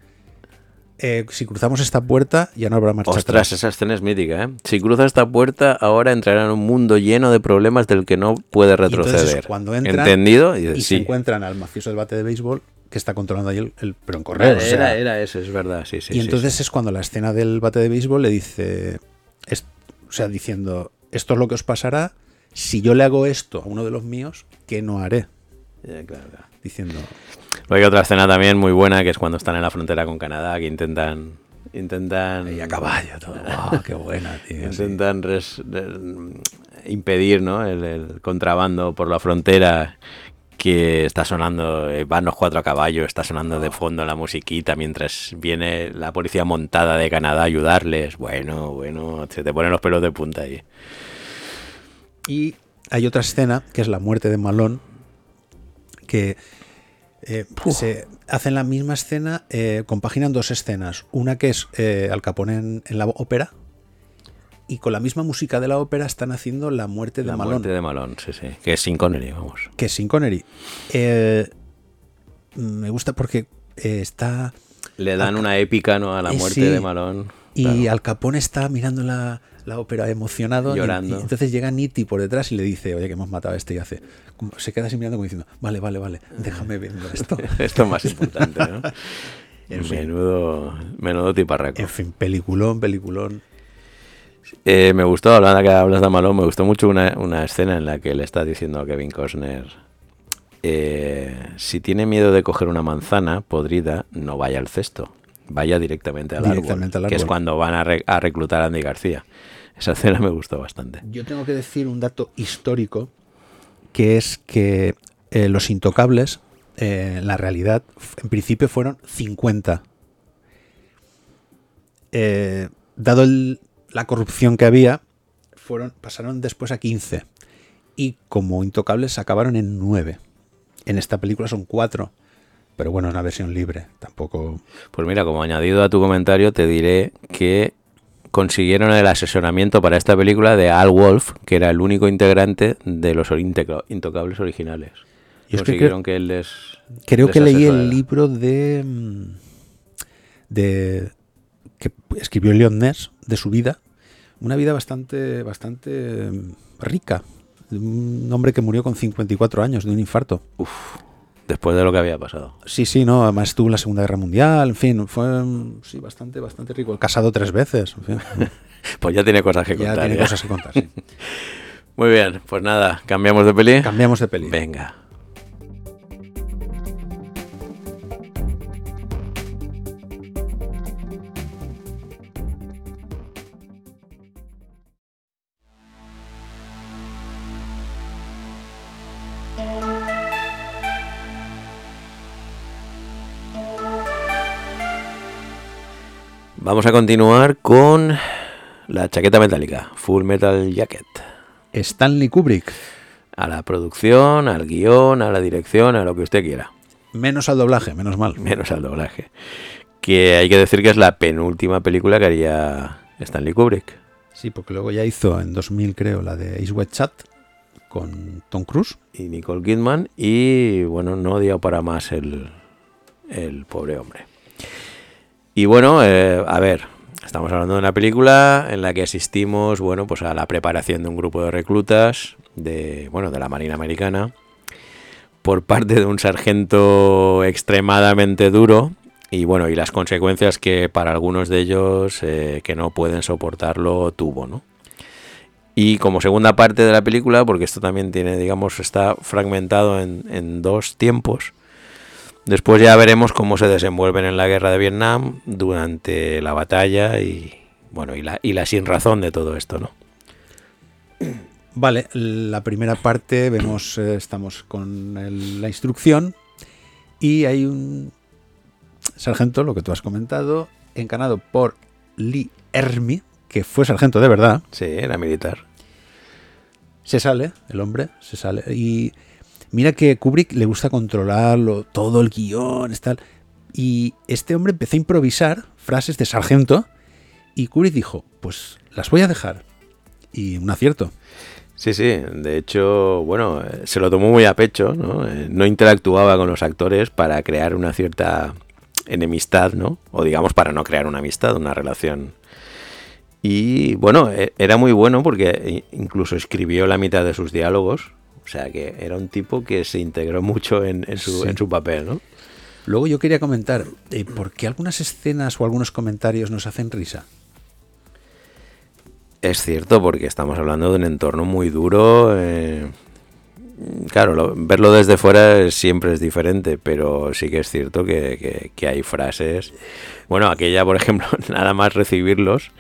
eh, si cruzamos esta puerta, ya no habrá marcha Ostras, atrás. esa escena es mítica, ¿eh? Si cruza esta puerta, ahora entrará en un mundo lleno de problemas del que no puede Y entonces retroceder. es cuando entran ¿Entendido? Y, y dices, se encuentran al mafioso del bate de béisbol que está controlando ahí el, el- pero en Era, correos. o sea, era, era eso, es verdad, sí, sí. y sí, entonces sí. es cuando la escena del bate de béisbol le dice, es- o sea, diciendo, esto es lo que os pasará si yo le hago esto a uno de los míos, ¿qué no haré? Ya, claro, claro. Diciendo, Luego hay otra escena también muy buena que es cuando están en la frontera con Canadá, que intentan. Intentan. y a caballo, todo. ¡Wow, qué buena, tío! Intentan res- de- impedir ¿no? el, el contrabando por la frontera que está sonando, eh, van los cuatro a caballo, está sonando de fondo la musiquita mientras viene la policía montada de Canadá a ayudarles. Bueno, bueno, se te ponen los pelos de punta ahí. Y hay otra escena, que es la muerte de Malone, que Eh, se hacen la misma escena, eh, compaginan dos escenas. Una que es eh, Al Capone en, en la ópera. Y con la misma música de la ópera están haciendo La muerte de La Malone. muerte de Malone, sí, sí. Que es sin Connery, vamos. que es sin Connery. Eh, me gusta porque eh, está. Le dan una épica ¿no? a la Eh, muerte sí. de Malone. Y Claro. Al Capone está mirando la, la ópera emocionado. Llorando. Y, entonces llega Nitti por detrás y le dice, oye, que hemos matado a este y hace. como- Se queda así mirando como diciendo, vale, vale, vale, déjame viendo esto. Esto es más importante, ¿no? En fin. menudo, menudo tiparraco. En fin, peliculón, peliculón. Eh, me gustó, hablando que hablas de Malone, me gustó mucho una, una escena en la que le está diciendo a Kevin Costner, eh, si tiene miedo de coger una manzana podrida, no vaya al cesto, vaya directamente al Directamente árbol, al que es cuando van a, re- a reclutar a Andy García. Esa escena me gustó bastante. Yo tengo que decir un dato histórico, que es que eh, los intocables, eh, en la realidad, en principio fueron 50. Eh, dado el- la corrupción que había, fueron, pasaron después a 15. Y como intocables acabaron en 9. En esta película son 4. Pero bueno, es una versión libre. Tampoco... Pues mira, como añadido a tu comentario, te diré que consiguieron el asesoramiento para esta película de Al Wolf, que era el único integrante de los Intocables originales. Y es que Consiguieron que, él les. Creo les que leí el libro de. mm, de. que escribió Leon Ness, de su vida. Una vida bastante. bastante mm, rica. Un hombre que murió con 54 años de un infarto. Después de lo que había pasado. Sí, sí, no. Además estuvo en la Segunda Guerra Mundial. En fin, fue. mm, Sí, bastante, bastante rico. Casado tres veces. en fin. Pues ya tiene cosas que ya contar. tiene ya. cosas que contar. sí. Muy bien, pues nada, cambiamos de peli. Cambiamos de peli. Venga. Vamos a continuar con la chaqueta metálica, Full Metal Jacket. Stanley Kubrick. A la producción, al guion, a la dirección, a lo que usted quiera. Menos al doblaje, menos mal. Menos al doblaje. Que hay que decir que es la penúltima película que haría Stanley Kubrick. Sí, porque luego ya hizo en 2000, creo, la de Ace White Chat con Tom Cruise. Y Nicole Kidman. Y bueno, no dio para más el, el pobre hombre. Y bueno, eh, a ver, estamos hablando de una película en la que asistimos, bueno, pues a la preparación de un grupo de reclutas de, bueno, de la Marina Americana por parte de un sargento extremadamente duro y bueno, y las consecuencias que para algunos de ellos eh, que no pueden soportarlo tuvo, ¿no? Y como segunda parte de la película, porque esto también tiene, digamos, está fragmentado en, en dos tiempos, después ya veremos cómo se desenvuelven en la guerra de Vietnam durante la batalla y, bueno, y la, y la sin razón de todo esto, ¿no? Vale, la primera parte vemos, eh, estamos con el- la instrucción y hay un sargento, lo que tú has comentado, encanado por Lee Ermey, que fue sargento de verdad. Sí, era militar. Se sale, el hombre, se sale. Y mira que Kubrick le gusta controlarlo, todo el guion, tal. Y este hombre empezó a improvisar frases de sargento y Kubrick dijo, pues las voy a dejar. Y un acierto. Sí, sí, de hecho, bueno, se lo tomó muy a pecho, ¿no? Eh, No interactuaba con los actores para crear una cierta enemistad, ¿no? O digamos para no crear una amistad, una relación. Y bueno, e- era muy bueno porque incluso escribió la mitad de sus diálogos, o sea que era un tipo que se integró mucho en, en su, Sí. en su papel, ¿no? Luego yo quería comentar, eh, ¿por qué algunas escenas o algunos comentarios nos hacen risa? Es cierto, porque estamos hablando de un entorno muy duro. eh, claro, lo- verlo desde fuera es- siempre es diferente, pero sí que es cierto que, que- que hay frases. Bueno, aquella, por ejemplo, nada más recibirlos,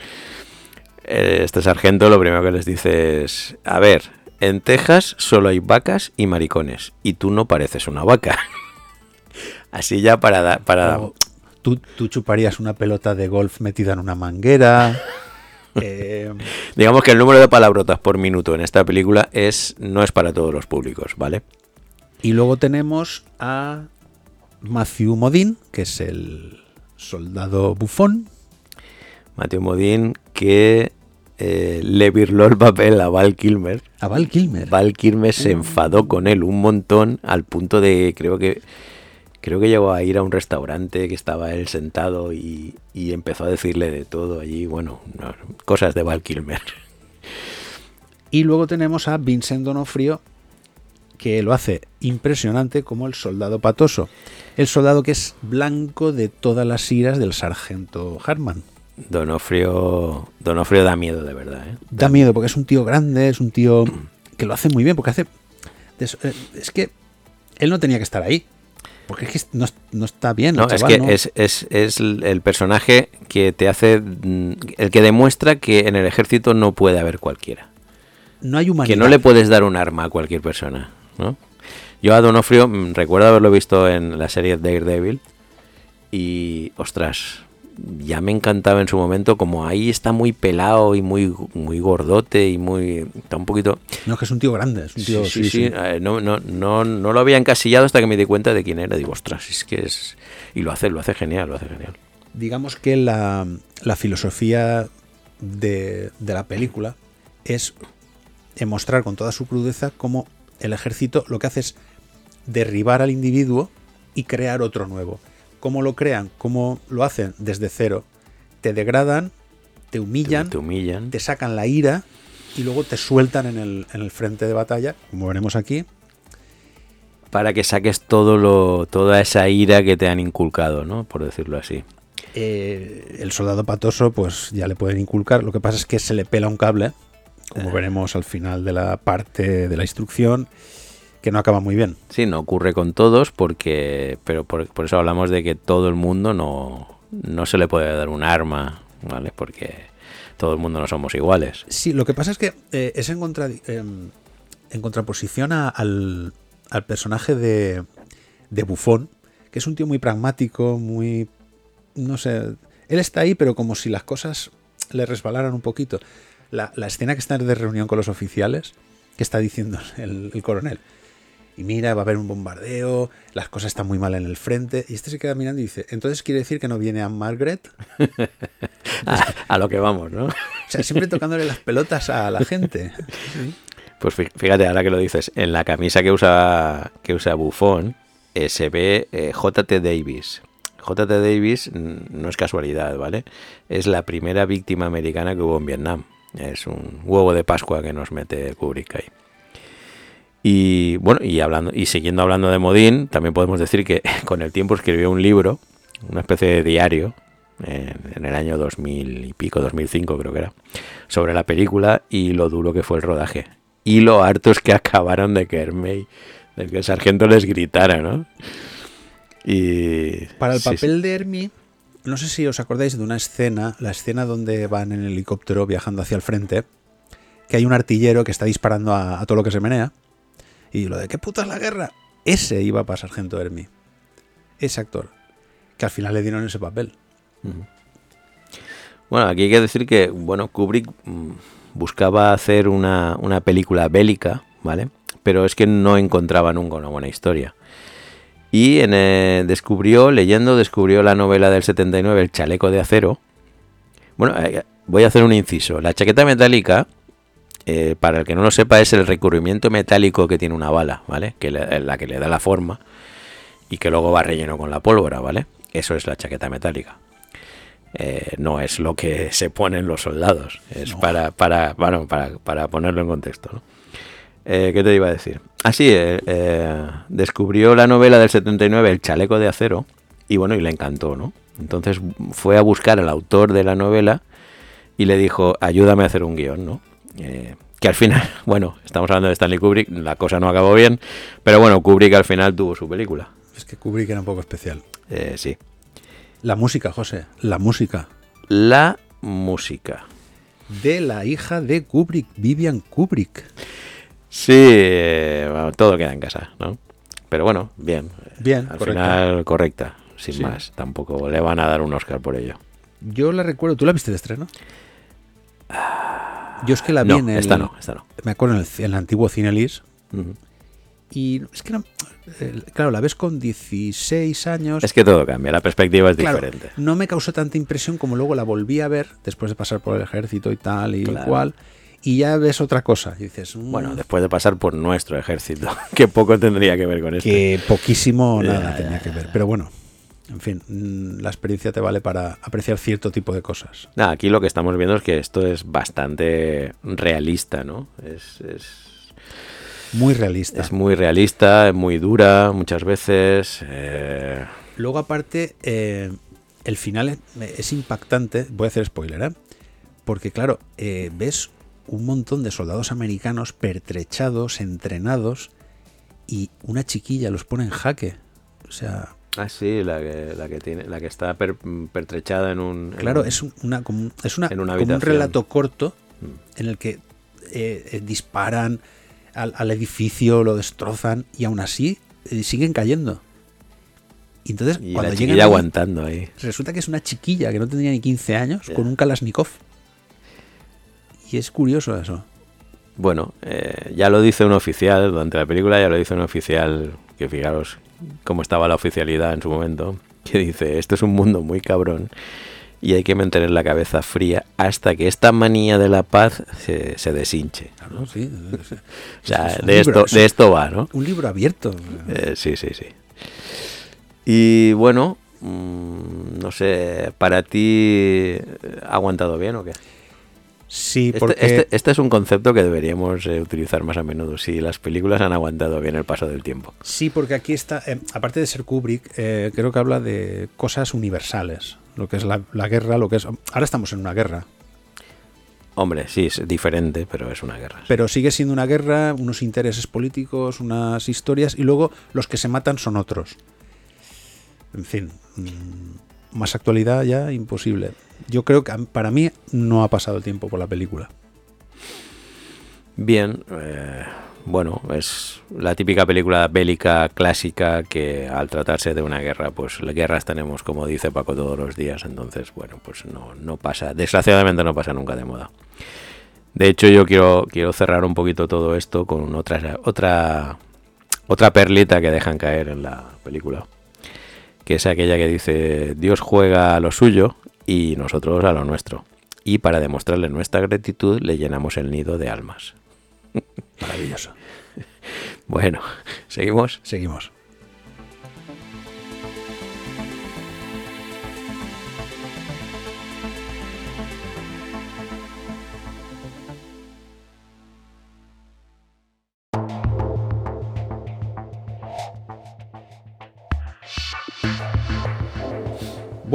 eh, este sargento lo primero que les dice es, a ver, en Texas solo hay vacas y maricones, y tú no pareces una vaca. Así ya para... da- para tú, tú chuparías una pelota de golf metida en una manguera. Eh, Digamos que el número de palabrotas por minuto en esta película es no es para todos los públicos, ¿vale? y luego tenemos a Matthew Modine, que es el soldado bufón. Matthew Modine que eh, le virló el papel a Val Kilmer. A Val Kilmer. Val Kilmer se enfadó con él un montón al punto de, creo que creo que llegó a ir a un restaurante que estaba él sentado y, y empezó a decirle de todo allí, bueno, no, cosas de Val Kilmer. Y luego tenemos a Vincent Donofrio, que lo hace impresionante como el soldado patoso. El soldado que es blanco de todas las iras del sargento Hartman. Donofrio, Donofrio da miedo de verdad. ¿eh? Da miedo porque es un tío grande, es un tío que lo hace muy bien, porque hace... eh, Es que él no tenía que estar ahí. Porque es que no, no está bien. No, es chaval, que ¿no? es, es, es el personaje que te hace, mm, el que demuestra que en el ejército no puede haber cualquiera. no hay humanidad. Que no le puedes dar un arma a cualquier persona, ¿no? Yo a Donofrio mm, recuerdo haberlo visto en la serie Daredevil y, ostras, ya me encantaba en su momento como ahí está muy pelado y muy, muy gordote y muy... Está un poquito... No, es que es un tío grande. Es un tío, Sí, sí, sí, eh, No, no, no, no lo había encasillado hasta que me di cuenta de quién era. Digo, ostras, es que es... Y lo hace, lo hace genial, lo hace genial. digamos que la, la filosofía de, de la película es mostrar con toda su crudeza cómo el ejército lo que hace es derribar al individuo y crear otro nuevo. ¿Cómo lo crean? ¿Cómo lo hacen? Desde cero. Te degradan, te humillan, te humillan. te sacan la ira y luego te sueltan en el, en el frente de batalla, como veremos aquí. Para que saques todo lo, toda esa ira que te han inculcado, ¿no? Por decirlo así. Eh, el soldado patoso, pues ya le pueden inculcar. Lo que pasa es que se le pela un cable, como veremos al final de la parte de la instrucción, que no acaba muy bien. Sí, no ocurre con todos, porque pero por, por eso hablamos de que todo el mundo no, no se le puede dar un arma, ¿vale? Porque todo el mundo no somos iguales. Sí, lo que pasa es que eh, es en, contra- em, en contraposición a- al, al personaje de, de Bufón, que es un tío muy pragmático, muy... no sé, él está ahí, pero como si las cosas le resbalaran un poquito. La, la escena que está de reunión con los oficiales, que está diciendo el, el coronel, y mira, va a haber un bombardeo, las cosas están muy mal en el frente, y este se queda mirando y dice, entonces quiere decir que no viene a Margaret, A, a lo que vamos, ¿no? o sea, siempre tocándole las pelotas a la gente. Pues fí- fíjate, ahora que lo dices, en la camisa que usa, que usa Buffon eh, se ve eh, JT Davis. JT Davis no es casualidad, ¿vale? Es la primera víctima americana que hubo en Vietnam. Es un huevo de Pascua que nos mete Kubrick ahí. Y bueno, y hablando y siguiendo hablando de Modín, también podemos decir que con el tiempo escribió un libro, una especie de diario, en, en el año 2000 y pico, 2005 creo que era, sobre la película y lo duro que fue el rodaje. Y lo hartos que acabaron de que Hermey, de que el sargento les gritara, ¿no? Y Para el sí, sí. papel de Hermie, no sé si os acordáis de una escena, la escena donde van en helicóptero viajando hacia el frente, que hay un artillero que está disparando a, a todo lo que se menea, y lo de ¿qué puta es la guerra? Ese iba para Sargento Hermie. Ese actor. Que al final le dieron ese papel. Bueno, aquí hay que decir que, bueno, Kubrick mm, buscaba hacer una, una película bélica, ¿vale? Pero es que no encontraba nunca una buena historia. Y en, eh, descubrió, leyendo, descubrió la novela del 79, El chaleco de acero. Bueno, eh, voy a hacer un inciso. La chaqueta metálica, eh, para el que no lo sepa, es el recubrimiento metálico que tiene una bala, ¿vale? Que le- la que le da la forma y que luego va relleno con la pólvora, ¿vale? Eso es la chaqueta metálica. Eh, no es lo que se ponen los soldados. Es para, para, bueno, para, para ponerlo en contexto. ¿no? Eh, ¿Qué te iba a decir? Así, descubrió la novela del 79, El chaleco de acero, y bueno, y le encantó, ¿no? Entonces fue a buscar al autor de la novela y le dijo, ayúdame a hacer un guion, ¿no? Eh, que al final, bueno, estamos hablando de Stanley Kubrick, la cosa no acabó bien, pero bueno, Kubrick al final tuvo su película. Es que Kubrick era un poco especial. Eh, sí. La música, José. La música. La música. De la hija de Kubrick, Vivian Kubrick. Sí, eh, bueno, todo queda en casa, ¿no? Pero bueno, bien. Bien, Al correcta. final, correcta, sin Sí. más. Tampoco le van a dar un Oscar por ello. Yo la recuerdo. ¿Tú la viste de estreno? Yo es que la vi No, en el... esta no, esta no. Me acuerdo en el, en el antiguo Cinelis Ujú. Y es que, no, eh, claro, la ves con 16 años. Es que todo cambia, la perspectiva es Claro, diferente. no me causó tanta impresión como luego la volví a ver después de pasar por el ejército y tal y Claro. cual. Y ya ves otra cosa. Y dices, mm, Bueno, después de pasar por nuestro ejército, que poco tendría que ver con esto. que poquísimo Ya, nada ya, tenía que ver. Pero bueno, en fin, mm, la experiencia te vale para apreciar cierto tipo de cosas. Aquí lo que estamos viendo es que esto es bastante realista, ¿no? Es, es, Muy realista. es muy realista, es muy dura muchas veces. eh, Luego, aparte, eh, el final es, es impactante. Voy a hacer spoiler, ¿eh? Porque, claro, eh, ves un montón de soldados americanos pertrechados, entrenados, y una chiquilla los pone en jaque. O sea, Ah, sí, la que, la que, tiene, la que está per- pertrechada en un... claro, es un- una, como, es una, en una como un relato corto Mm. en el que eh, eh, disparan al, al edificio, lo destrozan, y aún así eh, siguen cayendo. Y entonces, Y cuando la llegan ahí, aguantando ahí. Resulta que es una chiquilla que no tendría ni 15 años con un Kalashnikov. Y es curioso eso. Bueno, eh, ya lo dice un oficial, durante la película ya lo dice un oficial, que fijaros cómo estaba la oficialidad en su momento, que dice, esto es un mundo muy cabrón y hay que mantener la cabeza fría hasta que esta manía de la paz se, se deshinche. Claro, sí. O sea, Es de, libro, esto, es de esto va, ¿no? Un libro abierto. Eh, sí, sí, sí. Y bueno, mm, no sé, ¿para ti ha aguantado bien o qué? Sí, Este, porque este- este es un concepto que deberíamos eh, utilizar más a menudo. Si las películas han aguantado bien el paso del tiempo. sí, porque aquí está, eh, aparte de ser Kubrick, eh, creo que habla de cosas universales. Lo que es la, la guerra, lo que es. Ahora estamos en una guerra, Hombre, sí, es diferente, pero es una guerra. pero sigue siendo una guerra, unos intereses políticos, unas historias, y luego los que se matan son otros. En fin, mm, más actualidad ya imposible. Yo creo que para mí no ha pasado el tiempo por la película. Bien, eh, bueno, es la típica película bélica clásica que al tratarse de una guerra, pues las guerras tenemos, como dice Paco, todos los días. Entonces, bueno, pues no, no pasa, desgraciadamente no pasa nunca de moda. De hecho, yo quiero, quiero cerrar un poquito todo esto con otra, otra, otra perlita que dejan caer en la película, que es aquella que dice, Dios juega a lo suyo y nosotros a lo nuestro. Y para demostrarle nuestra gratitud le llenamos el nido de almas. Maravilloso. Bueno, seguimos. Seguimos.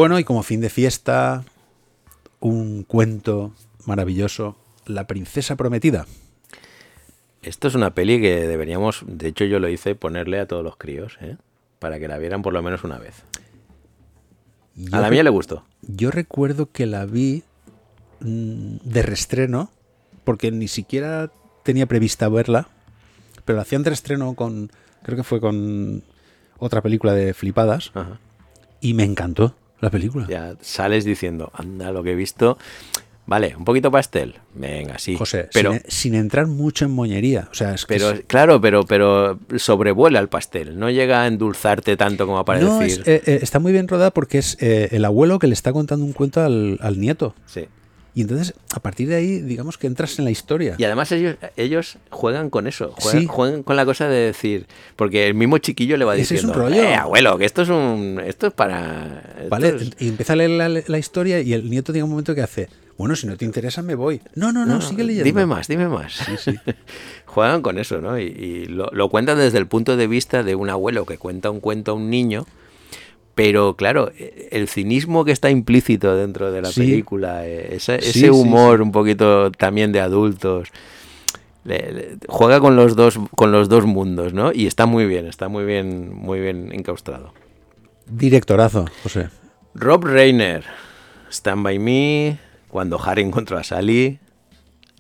Bueno, y como fin de fiesta, un cuento maravilloso, La princesa prometida. Esto es una peli que deberíamos, de hecho yo lo hice, ponerle a todos los críos, ¿eh? para que la vieran por lo menos una vez. Yo A la mía le gustó. Yo recuerdo que la vi mm, de restreno, porque ni siquiera tenía prevista verla, pero la hacían de restreno con, creo que fue con otra película de flipadas, Ajá. y me encantó la película. Ya sales diciendo, anda, lo que he visto. Vale, un poquito pastel. Venga, sí. José, pero, sin, sin entrar mucho en moñería. O sea, es que pero es- claro, pero, pero sobrevuela el pastel. No llega a endulzarte tanto como para no, decir. es- eh, eh, está muy bien rodada porque es eh, el abuelo que le está contando un cuento al, al nieto. Sí. Y entonces, a partir de ahí, digamos que entras en la historia. Y además ellos, ellos juegan con eso, juegan, Sí. juegan con la cosa de decir, porque el mismo chiquillo le va Ese es un diciendo, rollo. "Eh, abuelo, que esto es un, esto es para, esto ¿Vale? es- Y empieza a leer la, la historia y el nieto llega un momento que hace, bueno, si no te interesa me voy. No, no, no, sigue leyendo. Dime más, dime más. Juegan con eso, ¿no? Y, y lo, lo cuentan desde el punto de vista de un abuelo que cuenta un cuento a un niño, pero claro, eh, el cinismo que está implícito dentro de la Sí. película, eh, ese, Sí, ese sí, humor sí. un poquito también de adultos, le- le- juega con los dos con los dos mundos, ¿no? Y está muy bien, está muy bien, muy bien encaustrado. Directorazo, José. Rob Reiner, Stand By Me, cuando Harry encontró a Sally,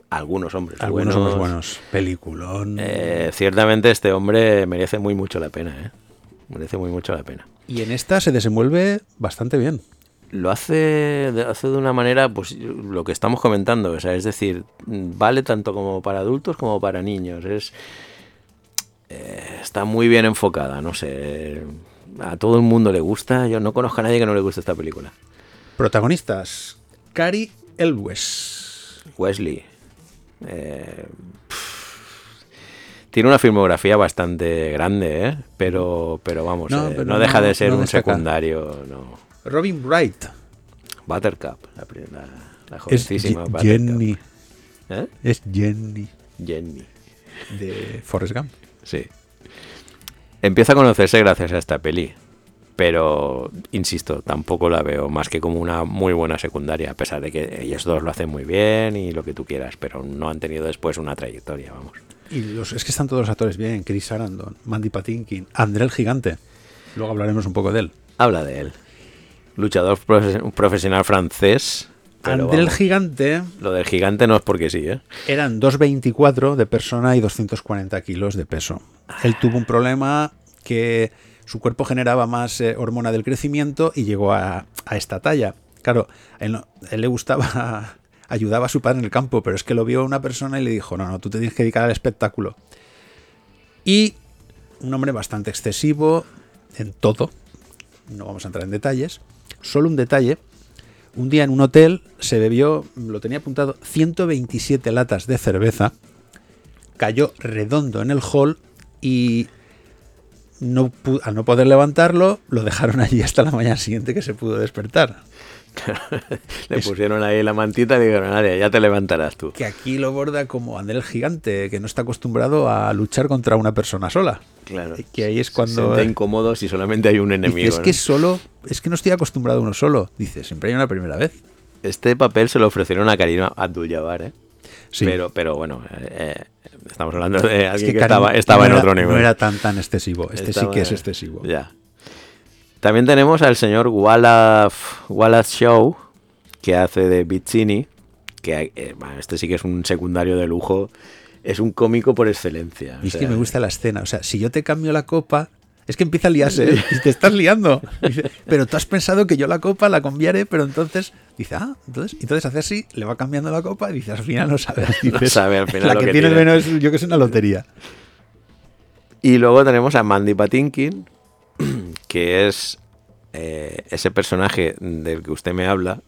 algunos hombres Algunos buenos. somos buenos. Peliculón. Eh, ciertamente este hombre merece muy mucho la pena, ¿eh? Merece muy mucho la pena. Y en esta se desenvuelve bastante bien. Lo hace de, hace de una manera, pues lo que estamos comentando, o sea, es decir, vale tanto como para adultos como para niños. Es, eh, está muy bien enfocada, no sé. A todo el mundo le gusta. Yo no conozco a nadie que no le guste esta película. Protagonistas: Cary Elwes. Wesley. eh, tiene una filmografía bastante grande, ¿eh? Pero, pero vamos, No, eh, pero no deja de ser un destaca. secundario, no. Robin Wright. Buttercup, la, la, la Es jovencísima Buttercup. Jenny. ¿Eh? Es Jenny Jenny. de Forrest Gump. Sí. Empieza a conocerse gracias a esta peli. Pero, insisto, tampoco la veo más que como una muy buena secundaria, a pesar de que ellos dos lo hacen muy bien y lo que tú quieras, pero no han tenido después una trayectoria, vamos. Y los, es que están todos los actores bien. Chris Sarandon, Mandy Patinkin, André el Gigante. Luego hablaremos un poco de él. Habla de él. Luchador profe- profesional francés. André el Gigante Lo del gigante no es porque sí, ¿eh? eran 2,24 de persona y 240 kilos de peso. Él tuvo un problema que su cuerpo generaba más eh, hormona del crecimiento y llegó a, a esta talla. Claro, a él, no- a él le gustaba, ayudaba a su padre en el campo, pero es que lo vio una persona y le dijo, no, no, tú te tienes que dedicar al espectáculo. Y un hombre bastante excesivo en todo, no vamos a entrar en detalles, solo un detalle, un día en un hotel se bebió, lo tenía apuntado, 127 latas de cerveza, cayó redondo en el hall y no al no poder levantarlo, lo dejaron allí hasta la mañana siguiente que se pudo despertar. Le pusieron ahí la mantita y dijeron, "Vale, ya te levantarás tú. Que aquí lo borda como André el Gigante, que no está acostumbrado a luchar contra una persona sola. Claro. Y que ahí es Se cuando... siente incómodo si solamente hay un enemigo. es ¿no? que solo, es que no estoy acostumbrado a uno solo. Dice, siempre hay una primera vez. Este papel se lo ofrecieron a Karim Abdul-Jabbar, ¿eh? Sí. Pero, pero bueno, eh, eh, estamos hablando de Es alguien que, Karim estaba, estaba no en era- otro nivel. No era tan tan excesivo. Este sí que es excesivo. Ya. También tenemos al señor Wallace, Wallace Shaw, que hace de Bizzini, que eh, bueno, este sí que es un secundario de lujo. Es un cómico por excelencia. Y es que me gusta la escena. O sea, si yo te cambio la copa, es que empieza a liarse ¿eh? y te estás liando. Dice, pero tú has pensado que yo la copa la cambiaré, pero entonces dice, ah, entonces, entonces hace así, le va cambiando la copa y dice, al final no sabe. Dices, sabe al final La que, que tiene el tiene". menos, yo que es una lotería. Y luego tenemos a Mandy Patinkin, que es eh, ese personaje del que usted me habla,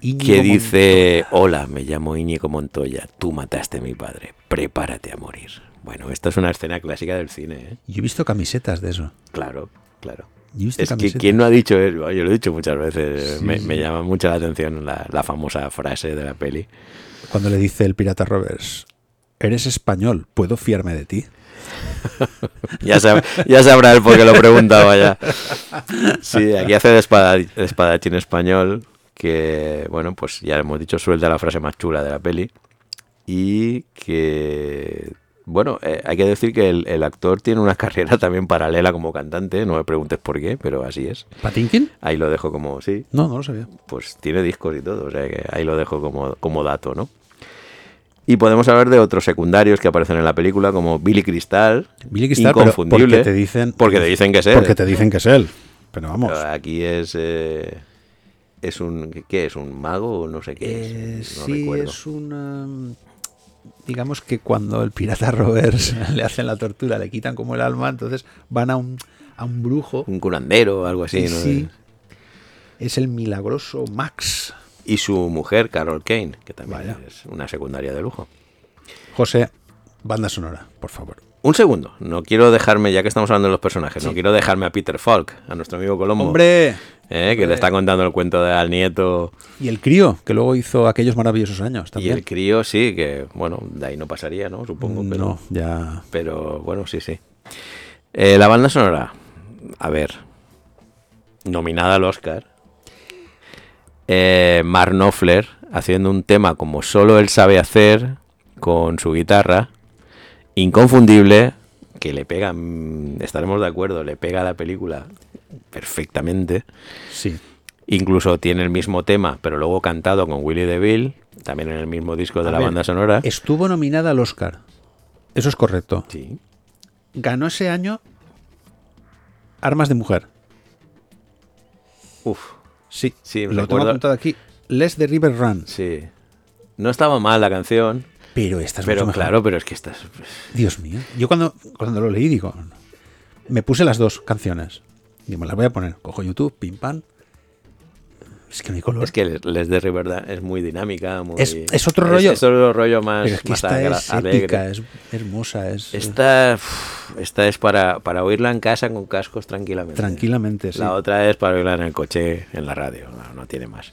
que dice, hola, me llamo Íñigo Montoya, tú mataste a mi padre, prepárate a morir. Bueno, esto es una escena clásica del cine, ¿eh? Yo he visto camisetas de eso. Claro, claro. Yo he visto Es que. ¿quién no ha dicho eso? Yo lo he dicho muchas veces. Sí, me, sí. me llama mucho la atención la, la famosa frase de la peli. Cuando le dice el pirata Roberts, eres español, ¿puedo fiarme de ti? Ya, sab- ya sabrá él por qué lo preguntaba ya. Sí, aquí hace de, espada- de espadachín español, que, bueno, pues ya hemos dicho, suelta la frase más chula de la peli. Y que, bueno, eh, hay que decir que el, el actor tiene una carrera también paralela como cantante, no me preguntes por qué, pero así es. ¿Patinkin? Ahí lo dejo como, sí, No, no lo sabía. pues tiene discos y todo, o sea que ahí lo dejo como, como dato, ¿no? Y podemos hablar de otros secundarios que aparecen en la película, como Billy Crystal, Billy Crystal, pero inconfundible, porque te dicen, porque te dicen que es él. Porque te dicen que es él. Pero vamos. Pero aquí es eh, es un ¿qué es? ¿Un mago o no sé qué Eh, es? No sí, recuerdo. es una. Digamos que cuando el pirata Roberts le hacen la tortura, le quitan como el alma, entonces van a un, a un brujo. un curandero o algo así, ¿no? sí, es el milagroso Max. Y su mujer, Carol Kane, que también Vaya. es una secundaria de lujo. José, banda sonora, por favor. Un segundo, no quiero dejarme, ya que estamos hablando de los personajes, no quiero dejarme a Peter Falk, a nuestro amigo Colombo. ¡Hombre! eh, que le está contando el cuento de, al nieto. Y el crío, que luego hizo aquellos maravillosos años Y también. el crío, sí, que bueno, de ahí no pasaría, ¿no? Supongo, pero, No, ya. pero bueno, sí, sí. Eh, la banda sonora, a ver, nominada al Oscar. Eh, Mark Knopfler haciendo un tema como solo él sabe hacer con su guitarra, inconfundible, que le pega, mm, estaremos de acuerdo, le pega a la película perfectamente. Sí. Incluso tiene el mismo tema, pero luego cantado con Willie DeVille, también en el mismo disco de A la ver, banda sonora. Estuvo nominada al Oscar. Eso es correcto. Sí. Ganó ese año Armas de Mujer. Uf, Sí, Sí, lo tengo recuerdo- apuntado aquí. Les the River Run. sí. No estaba mal la canción. Pero esta es Pero mucho mejor. claro, pero es que estas... Dios mío. Yo cuando, cuando lo leí digo, me puse las dos canciones. Digo, me las voy a poner. Cojo YouTube, pim pam. Es que no hay color. Es que Les, de Riverdale es muy dinámica, muy... Es- es otro rollo. Es, otro rollo más, Pero es que más esta agra- es alegre. épica, es hermosa, es eh, Esta, esta es para, para oírla en casa con cascos tranquilamente. tranquilamente. sí. La otra es para oírla en el coche, en la radio, no, no tiene más.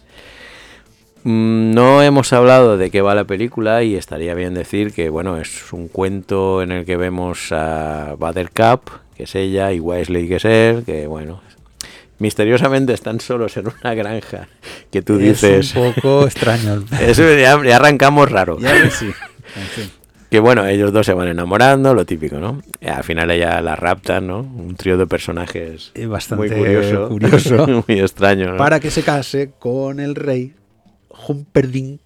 Mm, No hemos hablado de qué va la película y estaría bien decir que bueno es un cuento en el que vemos a Buttercup, que es ella, y Wesley, que es él, que bueno, misteriosamente están solos en una granja, que tú dices... Es un poco extraño. Eso ya, ya arrancamos raro. Ya ves, sí. En fin. Que bueno, ellos dos se van enamorando, lo típico, ¿no? Y al final ella la raptan, ¿no? Un trío de personajes Eh, bastante muy curioso. curioso. muy extraño, ¿no? Para que se case con el rey Humperdinck,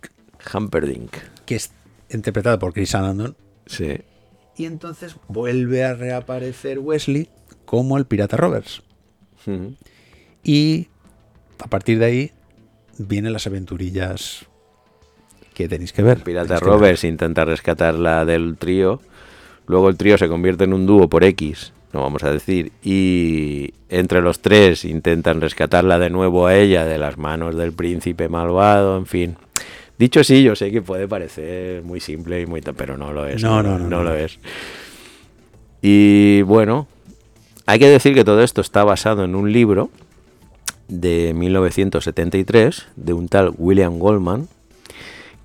Humperdinck. que es interpretado por Chris Sarandon. Sí. Y entonces vuelve a reaparecer Wesley como el pirata Roberts. Ujú. Y a partir de ahí vienen las aventurillas que tenéis que ver. Pirata. Roberts intenta rescatarla del trío. Luego el trío se convierte en un dúo por X, no vamos a decir. Y entre los tres intentan rescatarla de nuevo a ella de las manos del príncipe malvado, en fin. Dicho así, yo sé que puede parecer muy simple y muy... Pero no lo es. No, no, no, no. lo es. Y bueno, hay que decir que todo esto está basado en un libro de 1973 de un tal William Goldman,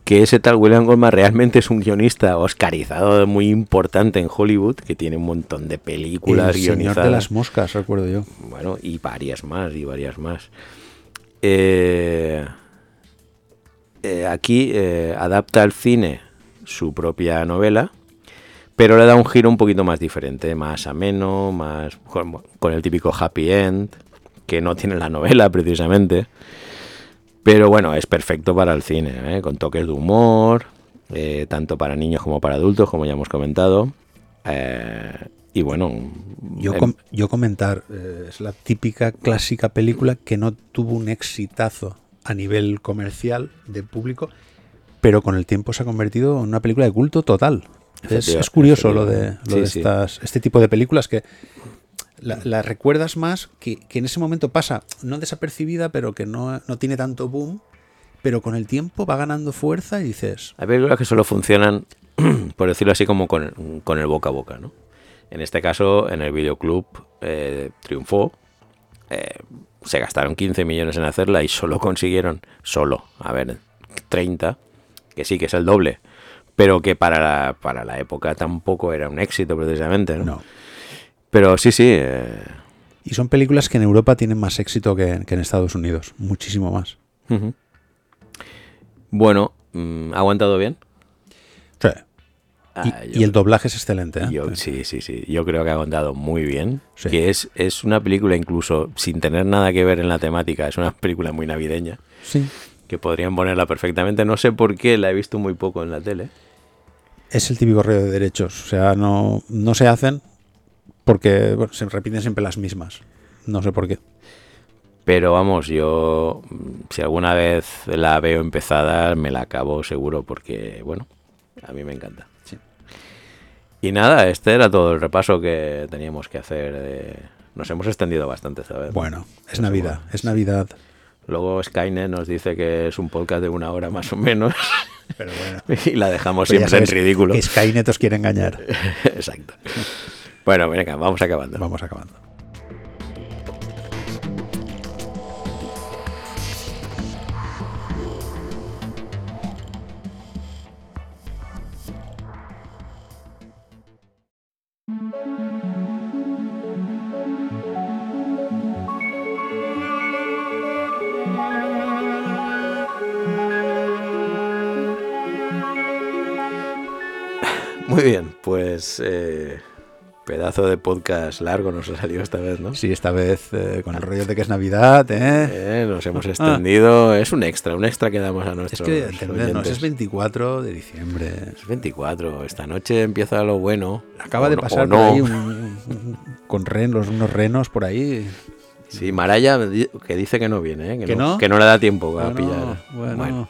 que ese tal William Goldman realmente es un guionista oscarizado muy importante en Hollywood, que tiene un montón de películas El señor de las moscas, recuerdo yo. Bueno, y varias más, y varias más. Eh, eh, aquí eh, adapta al cine su propia novela, pero le da un giro un poquito más diferente, más ameno, más con, con el típico happy end, que no tiene la novela precisamente. Pero bueno, es perfecto para el cine, ¿eh? con toques de humor, eh, tanto para niños como para adultos, como ya hemos comentado. Eh, y bueno, Yo, em- com- yo comentar, eh, es la típica clásica película que no tuvo un exitazo a nivel comercial de público, pero con el tiempo se ha convertido en una película de culto total. Es, curioso lo de, lo de sí. estas, este tipo de películas que la, la recuerdas más, que, que en ese momento pasa, no desapercibida, pero que no, no tiene tanto boom, pero con el tiempo va ganando fuerza y dices, Hay películas que solo funcionan, por decirlo así, como con, con el boca a boca, ¿no? En este caso, en el videoclub eh, triunfó. eh, se gastaron 15 millones en hacerla y solo consiguieron, solo, a ver, 30, que sí, que es el doble, pero que para la, para la época tampoco era un éxito precisamente, ¿no? no. Pero sí, sí, eh, Y son películas que en Europa tienen más éxito que, que en Estados Unidos, muchísimo más. Bueno, mm, ¿ha aguantado bien? Sí. Y, Ah, y el doblaje es excelente. ¿eh? Yo, sí, sí, sí. Yo creo que ha contado muy bien. Sí. Que es, es una película incluso sin tener nada que ver en la temática. Es una película muy navideña. Sí. Que podrían ponerla perfectamente. No sé por qué la he visto muy poco en la tele. Es el típico rollo de derechos. O sea, no, no se hacen porque bueno, se repiten siempre las mismas. No sé por qué. Pero vamos, yo si alguna vez la veo empezada, me la acabo seguro porque, bueno, a mí me encanta. Sí. Y nada, este era todo el repaso que teníamos que hacer. de- Nos hemos extendido bastante esta vez. Bueno, es Navidad. Es Navidad. Luego Skynet nos dice que es un podcast de una hora más o menos Pero bueno. y la dejamos Pero siempre en ridículo. Que Skynet os quiere engañar. Exacto. Bueno, venga, vamos acabando. Vamos acabando. Muy bien, pues eh, pedazo de podcast largo nos ha salido esta vez, ¿no? Sí, esta vez eh, con el rollo de que es Navidad, ¿eh? Eh, nos hemos extendido. Es un extra, un extra que damos a Es nuestros que, entendernos, es 24 de diciembre. Es 24. Esta noche empieza lo bueno. Acaba O de pasar por no. ahí un- un- con renos, unos renos por ahí. Sí, Maraya que dice que no viene, ¿eh? que, ¿Que no, no? que no le da tiempo a Bueno, pillar. bueno. Bueno.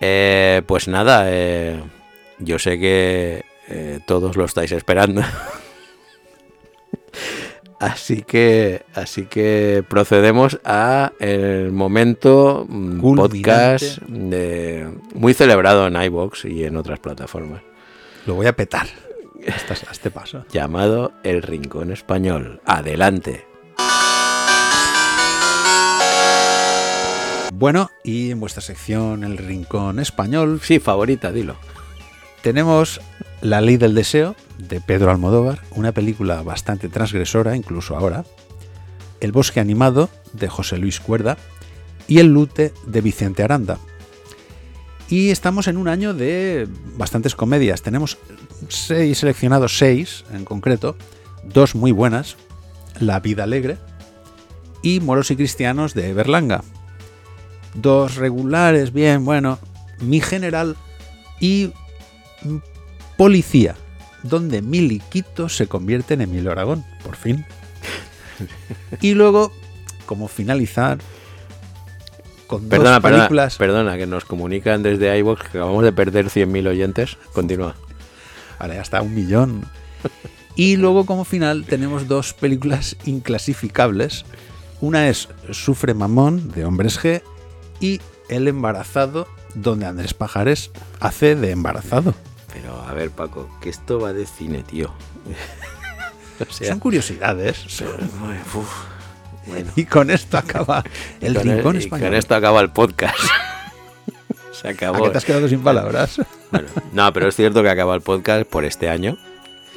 Eh, pues nada, eh, yo sé que eh, todos lo estáis esperando. Así que, así que procedemos a el momento mm, Culminante. podcast de- muy celebrado en iBox y en otras plataformas, Lo voy a petar este paso. llamado El Rincón Español. Adelante. Bueno, y en vuestra sección El Rincón Español Sí, favorita, dilo. tenemos La Ley del Deseo de Pedro Almodóvar, una película bastante transgresora, incluso ahora. El Bosque Animado de José Luis Cuerda y El Lute de Vicente Aranda. Y estamos en un año de bastantes comedias. Tenemos seis seleccionados, seis en concreto, dos muy buenas, La Vida Alegre y Moros y Cristianos de Berlanga. Dos regulares, bien, bueno, Mi General y Policía, donde Miliquito se convierte en Emilio Aragón, por fin. Y luego, como finalizar, con Perdona, dos películas. perdona, que nos comunican desde iBox que acabamos de perder 100.000 oyentes. Continúa. Ahora ya está un millón. Y luego como final tenemos dos películas inclasificables. Una es Sufre Mamón de Hombres G y El Embarazado donde Andrés Pajares hace de embarazado. Pero a ver, Paco, que esto va de cine, tío. o sea, Son curiosidades. Ay, uf, bueno. Y con esto acaba el Con Rincón Español. Con esto acaba el podcast. Se ¿A acabó. qué te has quedado sin palabras? Bueno, no, pero es cierto que acaba el podcast por este año.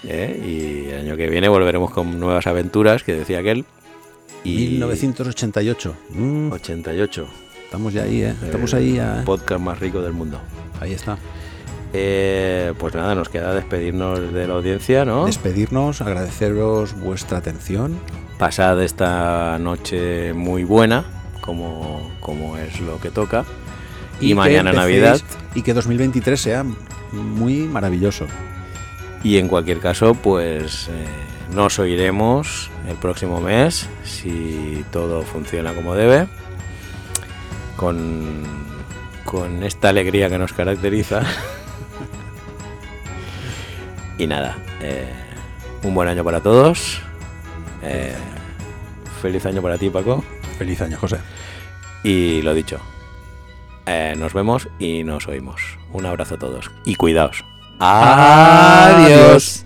¿eh? Y el año que viene volveremos con nuevas aventuras, que decía aquel. Y 1988. Mm, 88. estamos ya ahí, ¿eh? Estamos ahí. ya, ¿eh? podcast más rico del mundo. Ahí está. Eh, pues nada, nos queda despedirnos de la audiencia, ¿no? Despedirnos, agradeceros vuestra atención. Pasad esta noche muy buena, como, como es lo que toca. Y, mañana Navidad. Y que 2023 sea muy maravilloso. Y en cualquier caso, pues eh, nos oiremos el próximo mes, si todo funciona como debe, con, con esta alegría que nos caracteriza. y nada, eh, un buen año para todos. eh, feliz año para ti, Paco. Feliz año, José. Y lo dicho, eh, nos vemos y nos oímos. Un abrazo a todos y cuidaos. Adiós.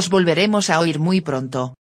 Nos volveremos a oír muy pronto.